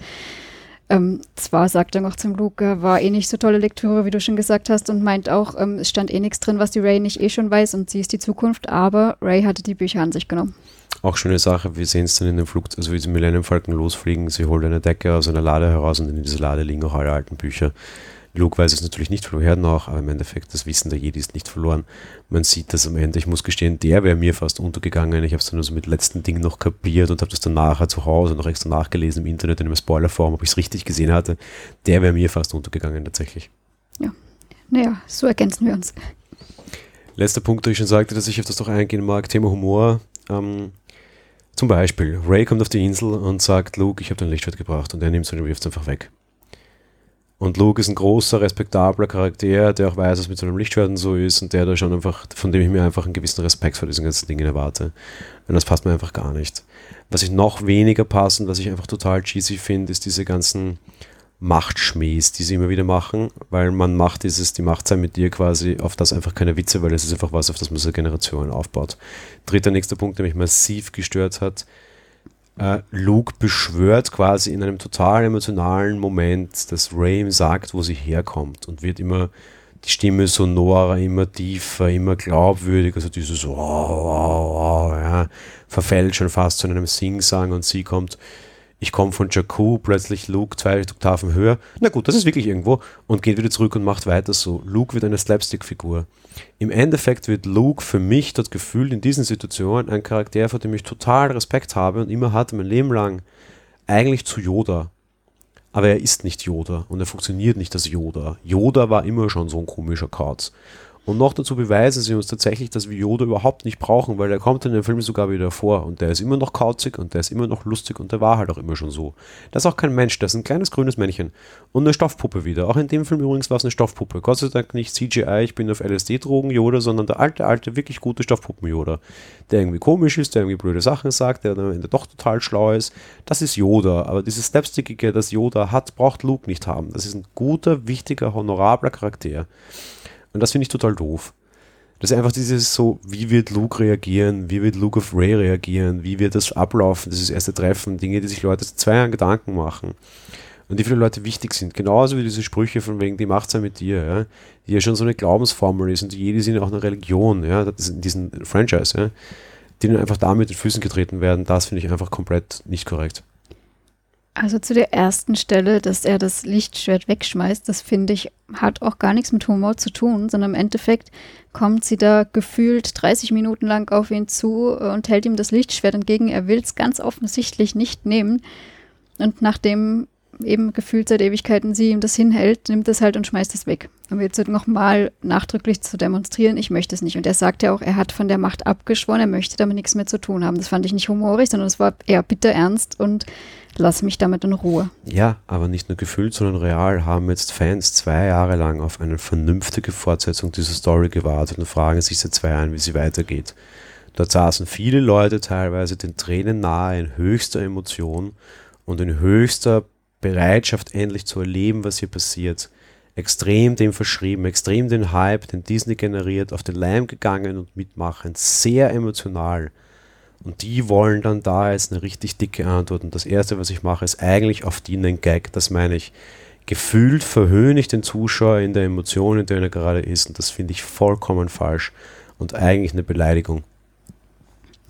Ähm, zwar sagt er noch zum Luke, war eh nicht so tolle Lektüre, wie du schon gesagt hast, und meint auch, ähm, es stand eh nichts drin, was die Ray nicht eh schon weiß und sie ist die Zukunft, aber Ray hatte die Bücher an sich genommen. Auch schöne Sache, wir sehen es dann in dem Flug, also wie die Millennium Falcon losfliegen, sie holt eine Decke aus einer Lade heraus und in dieser Lade liegen auch alle alten Bücher. Luke weiß es natürlich nicht vorher noch, aber im Endeffekt das Wissen der Jedi ist nicht verloren. Man sieht das am Ende. Ich muss gestehen, der wäre mir fast untergegangen. Ich habe es dann nur so mit letzten Dingen noch kapiert und habe das dann nachher zu Hause noch extra nachgelesen im Internet in einer Spoilerform, ob ich es richtig gesehen hatte. Der wäre mir fast untergegangen tatsächlich. Ja, naja, so ergänzen wir uns. Letzter Punkt, den ich schon sagte, dass ich auf das doch eingehen mag, Thema Humor. Ähm, zum Beispiel, Ray kommt auf die Insel und sagt, Luke, ich habe dein Lichtschwert gebracht und er nimmt es und wirft es einfach weg. Und Luke ist ein großer, respektabler Charakter, der auch weiß, was mit seinem Lichtschwert und so ist und der da schon einfach, von dem ich mir einfach einen gewissen Respekt vor diesen ganzen Dingen erwarte. Und das passt mir einfach gar nicht. Was ich noch weniger passen, was ich einfach total cheesy finde, ist diese ganzen Machtschmähs, die sie immer wieder machen, weil man macht dieses, die Macht sei mit dir quasi auf das einfach keine Witze, weil es ist einfach was, auf das man so Generationen aufbaut. Dritter nächster Punkt, der mich massiv gestört hat, äh, Luke beschwört quasi in einem total emotionalen Moment, dass Ray ihm sagt, wo sie herkommt und wird immer die Stimme sonorer, immer tiefer, immer glaubwürdiger, also dieses wow, wow, wow, ja, verfällt schon fast zu einem Sing-Sang und sie kommt ich komme von Jakku, plötzlich Luke zwei Oktaven höher. Na gut, das ist wirklich irgendwo und geht wieder zurück und macht weiter so. Luke wird eine Slapstick-Figur. Im Endeffekt wird Luke für mich dort gefühlt in diesen Situationen ein Charakter, vor dem ich total Respekt habe und immer hatte mein Leben lang eigentlich zu Yoda. Aber er ist nicht Yoda und er funktioniert nicht als Yoda. Yoda war immer schon so ein komischer Kauz. Und noch dazu beweisen sie uns tatsächlich, dass wir Yoda überhaupt nicht brauchen, weil er kommt in den Film sogar wieder vor und der ist immer noch kauzig und der ist immer noch lustig und der war halt auch immer schon so. Das ist auch kein Mensch, das ist ein kleines grünes Männchen und eine Stoffpuppe wieder. Auch in dem Film übrigens war es eine Stoffpuppe. Gott sei Dank nicht CGI, ich bin auf LSD-Drogen Yoda, sondern der alte, alte, wirklich gute Stoffpuppen-Yoda, der irgendwie komisch ist, der irgendwie blöde Sachen sagt, der am Ende doch total schlau ist. Das ist Yoda, aber dieses Slapstickige, das Yoda hat, braucht Luke nicht haben. Das ist ein guter, wichtiger, honorabler Charakter. Und das finde ich total doof. Das ist einfach dieses so, wie wird Luke reagieren, wie wird Luke auf Ray reagieren, wie wird das ablaufen, dieses erste Treffen, Dinge, die sich Leute seit zwei Jahren Gedanken machen und die die Leute wichtig sind. Genauso wie diese Sprüche von wegen, die macht es ja mit dir, ja, die ja schon so eine Glaubensformel ist und die jede sind auch eine Religion, ja, das in diesem Franchise, ja, die dann einfach da mit den Füßen getreten werden, das finde ich einfach komplett nicht korrekt. Also zu der ersten Stelle, dass er das Lichtschwert wegschmeißt, das finde ich, hat auch gar nichts mit Humor zu tun, sondern im Endeffekt kommt sie da gefühlt 30 Minuten lang auf ihn zu und hält ihm das Lichtschwert entgegen. Er will es ganz offensichtlich nicht nehmen. Und nachdem eben gefühlt seit Ewigkeiten sie ihm das hinhält, nimmt es halt und schmeißt es weg. Um jetzt nochmal nachdrücklich zu demonstrieren, ich möchte es nicht. Und er sagt ja auch, er hat von der Macht abgeschworen, er möchte damit nichts mehr zu tun haben. Das fand ich nicht humorig, sondern es war eher bitter ernst und lass mich damit in Ruhe. Ja, aber nicht nur gefühlt, sondern real haben jetzt Fans zwei Jahre lang auf eine vernünftige Fortsetzung dieser Story gewartet und fragen sich seit zwei Jahren, wie sie weitergeht. Dort saßen viele Leute teilweise den Tränen nahe in höchster Emotion und in höchster Bereitschaft, endlich zu erleben, was hier passiert. Extrem dem verschrieben, extrem den Hype, den Disney generiert, auf den Leim gegangen und mitmachen. Sehr emotional. Und die wollen dann da jetzt eine richtig dicke Antwort. Und das Erste, was ich mache, ist eigentlich auf die einen Gag. Das meine ich. Gefühlt verhöhne ich den Zuschauer in der Emotion, in der er gerade ist. Und das finde ich vollkommen falsch und eigentlich eine Beleidigung.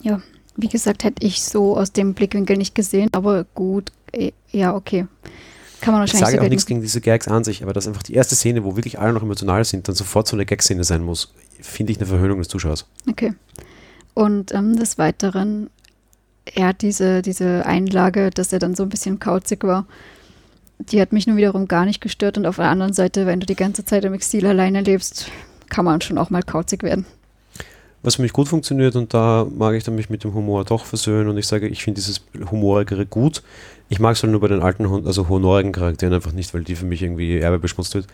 Ja, wie gesagt, hätte ich so aus dem Blickwinkel nicht gesehen. Aber gut, eh, ja, okay. Kann man wahrscheinlich Ich sage auch nichts gegen diese Gags an sich, aber dass einfach die erste Szene, wo wirklich alle noch emotional sind, dann sofort so eine Gag-Szene sein muss, finde ich eine Verhöhnung des Zuschauers. Okay. Und ähm, des Weiteren, er hat diese, diese Einlage, dass er dann so ein bisschen kauzig war. Die hat mich nun wiederum gar nicht gestört. Und auf der anderen Seite, wenn du die ganze Zeit im Exil alleine lebst, kann man schon auch mal kauzig werden. Was für mich gut funktioniert und da mag ich dann mich mit dem Humor doch versöhnen und ich sage, ich finde dieses Humorigere gut. Ich mag es halt nur bei den alten, also honorigen Charakteren einfach nicht, weil die für mich irgendwie Erbe beschmutzt wird.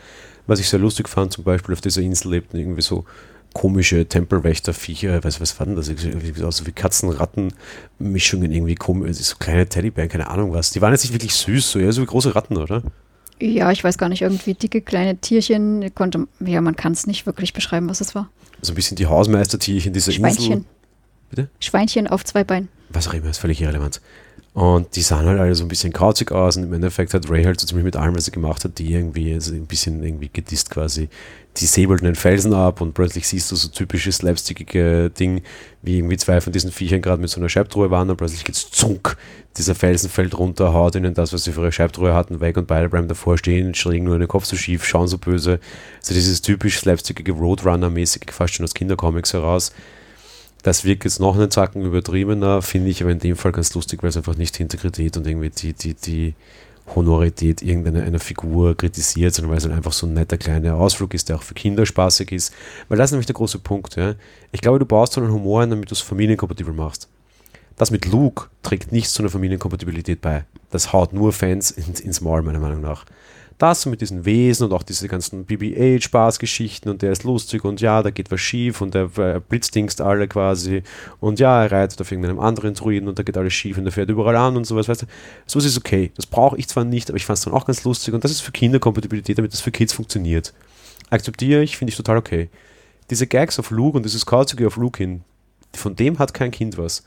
Was ich sehr lustig fand, zum Beispiel auf dieser Insel lebten irgendwie so komische Tempelwächter-Viecher, was, was waren das? So wie Katzen, Ratten, Mischungen irgendwie komisch, so kleine Teddybären, keine Ahnung was. Die waren jetzt nicht wirklich süß, so eher so wie große Ratten, oder? Ja, ich weiß gar nicht, irgendwie dicke kleine Tierchen, konnte, ja, man kann es nicht wirklich beschreiben, was es war. So ein bisschen die Hausmeistertierchen dieser Schweinchen. Insel. Bitte? Schweinchen auf zwei Beinen. Was auch immer, ist völlig irrelevant. Und die sahen halt alle so ein bisschen kauzig aus und im Endeffekt hat Ray halt so ziemlich mit allem, was er gemacht hat, die irgendwie also ein bisschen irgendwie gedisst quasi. Die säbelten den Felsen ab und plötzlich siehst du so typisches slapstickige Ding, wie irgendwie zwei von diesen Viechern gerade mit so einer Scheibtruhe waren und plötzlich geht's zunk, dieser Felsen fällt runter, haut ihnen das, was sie für ihre Scheibtruhe hatten, weg und beide bleiben davor stehen, schrägen nur den Kopf so schief, schauen so böse. Also dieses typisch slapstickige Roadrunner-mäßig, fast schon aus Kindercomics heraus das wirkt jetzt noch einen Zacken übertriebener, finde ich aber in dem Fall ganz lustig, weil es einfach nicht die Integrität und irgendwie die, die, die Honorität irgendeiner Figur kritisiert, sondern weil es halt einfach so ein netter kleiner Ausflug ist, der auch für Kinder spaßig ist. Weil das ist nämlich der große Punkt. Ja. Ich glaube, du baust so einen Humor ein, damit du es familienkompatibel machst. Das mit Luke trägt nichts zu einer Familienkompatibilität bei. Das haut nur Fans ins, ins Maul, meiner Meinung nach. Das mit diesen Wesen und auch diese ganzen BB-8-Spaßgeschichten und der ist lustig und ja, da geht was schief und der blitzdingst alle quasi und ja, er reitet auf irgendeinem anderen Druiden und da geht alles schief und der fährt überall an und sowas, weißt du, sowas ist okay. Das brauche ich zwar nicht, aber ich fand es dann auch ganz lustig und das ist für Kinderkompatibilität, damit das für Kids funktioniert. Akzeptiere ich, finde ich total okay. Diese Gags auf Luke und dieses Kauzige auf Luke hin, von dem hat kein Kind was.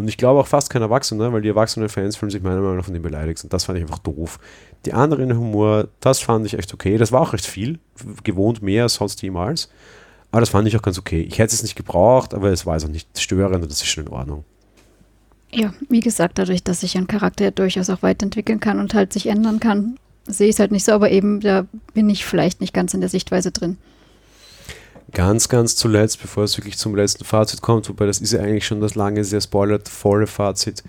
Und ich glaube auch fast kein Erwachsener, weil die erwachsenen Fans fühlen sich meiner Meinung nach von dem beleidigt. Und das fand ich einfach doof. Die anderen Humor, das fand ich echt okay. Das war auch recht viel, gewohnt mehr als sonst jemals. Aber das fand ich auch ganz okay. Ich hätte es nicht gebraucht, aber es war also nicht störend und das ist schon in Ordnung. Ja, wie gesagt, dadurch, dass sich ein Charakter durchaus auch weiterentwickeln kann und halt sich ändern kann, sehe ich es halt nicht so, aber eben da bin ich vielleicht nicht ganz in der Sichtweise drin. Ganz, ganz zuletzt, bevor es wirklich zum letzten Fazit kommt, wobei das ist ja eigentlich schon das lange, sehr spoilervolle Fazit,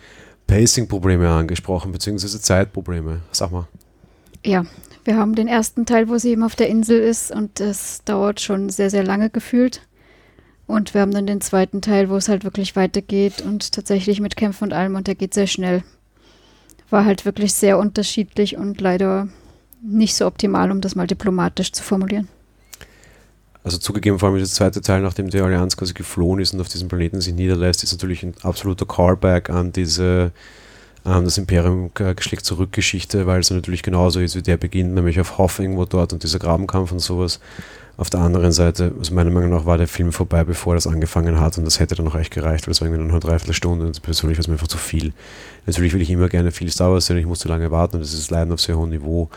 Pacing-Probleme angesprochen, beziehungsweise Zeitprobleme. Sag mal. Ja, wir haben den ersten Teil, wo sie eben auf der Insel ist und das dauert schon sehr, sehr lange gefühlt. Und wir haben dann den zweiten Teil, wo es halt wirklich weitergeht und tatsächlich mit Kämpfen und allem und der geht sehr schnell. War halt wirklich sehr unterschiedlich und leider nicht so optimal, um das mal diplomatisch zu formulieren. Also zugegeben, vor allem der zweite Teil, nachdem die Allianz quasi geflohen ist und auf diesem Planeten sich niederlässt, ist natürlich ein absoluter Callback an diese ähm, das Imperium geschlägt zurück Geschichte, weil es natürlich genauso ist wie der beginnt, nämlich auf Hoff irgendwo dort und dieser Grabenkampf und sowas. Auf der anderen Seite, also meiner Meinung nach, war der Film vorbei, bevor das angefangen hat und das hätte dann noch echt gereicht, weil es war irgendwie nur eine Dreiviertelstunde und persönlich war es mir einfach zu viel. Natürlich will ich immer gerne viel Star Wars sehen, ich muss zu lange warten und das ist Leiden auf sehr hohem Niveau.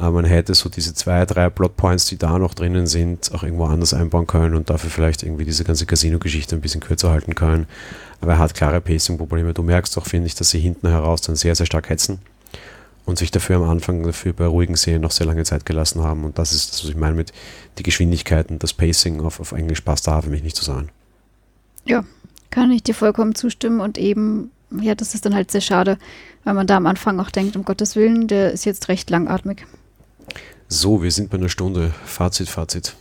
Aber man hätte so diese zwei, drei Plotpoints, die da noch drinnen sind, auch irgendwo anders einbauen können und dafür vielleicht irgendwie diese ganze Casino-Geschichte ein bisschen kürzer halten können. Aber er hat klare Pacing-Probleme. Du merkst auch, finde ich, dass sie hinten heraus dann sehr, sehr stark hetzen und sich dafür am Anfang dafür bei ruhigen Szenen noch sehr lange Zeit gelassen haben. Und das ist das, was ich meine mit die Geschwindigkeiten, das Pacing auf, auf Englisch passt da für mich nicht zu sein. Ja, kann ich dir vollkommen zustimmen und eben, ja, das ist dann halt sehr schade, weil man da am Anfang auch denkt, um Gottes Willen, der ist jetzt recht langatmig. So, wir sind bei einer Stunde. Fazit, Fazit.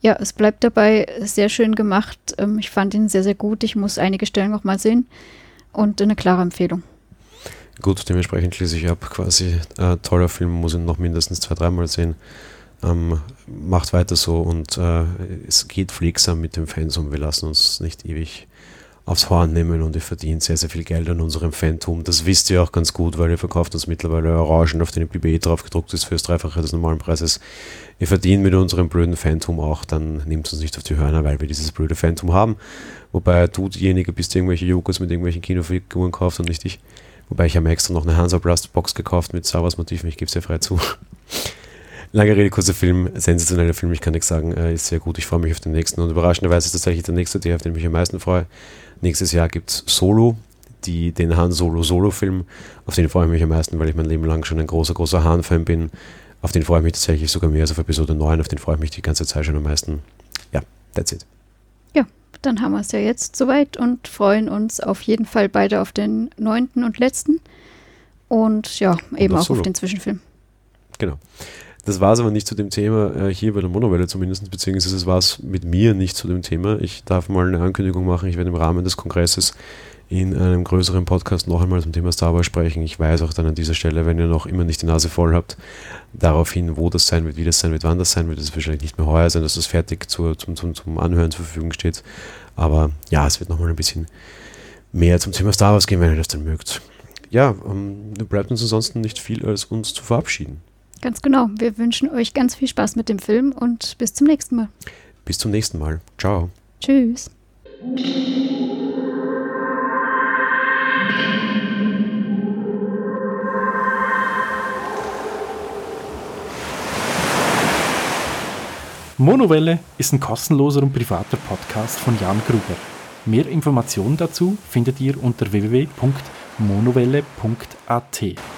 Ja, es bleibt dabei sehr schön gemacht. Ähm, ich fand ihn sehr, sehr gut. Ich muss einige Stellen noch mal sehen und eine klare Empfehlung. Gut, dementsprechend schließe ich ab. Quasi äh, toller Film, muss ihn noch mindestens zwei, dreimal sehen. Ähm, macht weiter so und äh, es geht pflegsam mit dem Fans um. Wir lassen uns nicht ewig aufs Horn nehmen und ihr verdient sehr, sehr viel Geld an unserem Phantom. Das wisst ihr auch ganz gut, weil ihr verkauft uns mittlerweile Orangen, auf denen BBE drauf gedruckt ist für das Dreifache des normalen Preises. Ihr verdient mit unserem blöden Phantom auch, dann nehmt uns nicht auf die Hörner, weil wir dieses blöde Phantom haben. Wobei du diejenige bist, der irgendwelche Joghurts mit irgendwelchen Kinofiguren kauft und nicht ich. Wobei ich habe extra noch eine Hansa Blast Box gekauft mit Star Wars Motiven, ich gebe es ja frei zu. *laughs* Lange Rede, kurzer Film, sensationeller Film, ich kann nichts sagen, äh, ist sehr gut. Ich freue mich auf den nächsten und überraschenderweise ist tatsächlich der nächste, der auf den ich mich am meisten freue. Nächstes Jahr gibt es Solo, die, den Han Solo Solo-Film. Auf den freue ich mich am meisten, weil ich mein Leben lang schon ein großer, großer Han-Fan bin. Auf den freue ich mich tatsächlich sogar mehr als auf Episode 9. Auf den freue ich mich die ganze Zeit schon am meisten. Ja, that's it. Ja, dann haben wir es ja jetzt soweit und freuen uns auf jeden Fall beide auf den neunten und letzten. Und ja, eben und auch Solo. auf den Zwischenfilm. Genau. Das war es aber nicht zu dem Thema, äh, hier bei der Monowelle zumindest, beziehungsweise es war es mit mir nicht zu dem Thema. Ich darf mal eine Ankündigung machen. Ich werde im Rahmen des Kongresses in einem größeren Podcast noch einmal zum Thema Star Wars sprechen. Ich weiß auch dann an dieser Stelle, wenn ihr noch immer nicht die Nase voll habt, darauf hin, wo das sein wird, wie das sein wird, wann das sein wird. Es wird wahrscheinlich nicht mehr heuer sein, dass das fertig zu, zum, zum, zum Anhören zur Verfügung steht. Aber ja, es wird nochmal ein bisschen mehr zum Thema Star Wars gehen, wenn ihr das dann mögt. Ja, ähm, bleibt uns ansonsten nicht viel, als uns zu verabschieden. Ganz genau. Wir wünschen euch ganz viel Spaß mit dem Film und bis zum nächsten Mal. Bis zum nächsten Mal. Ciao. Tschüss. Monowelle ist ein kostenloser und privater Podcast von Jan Gruber. Mehr Informationen dazu findet ihr unter www.monowelle.at.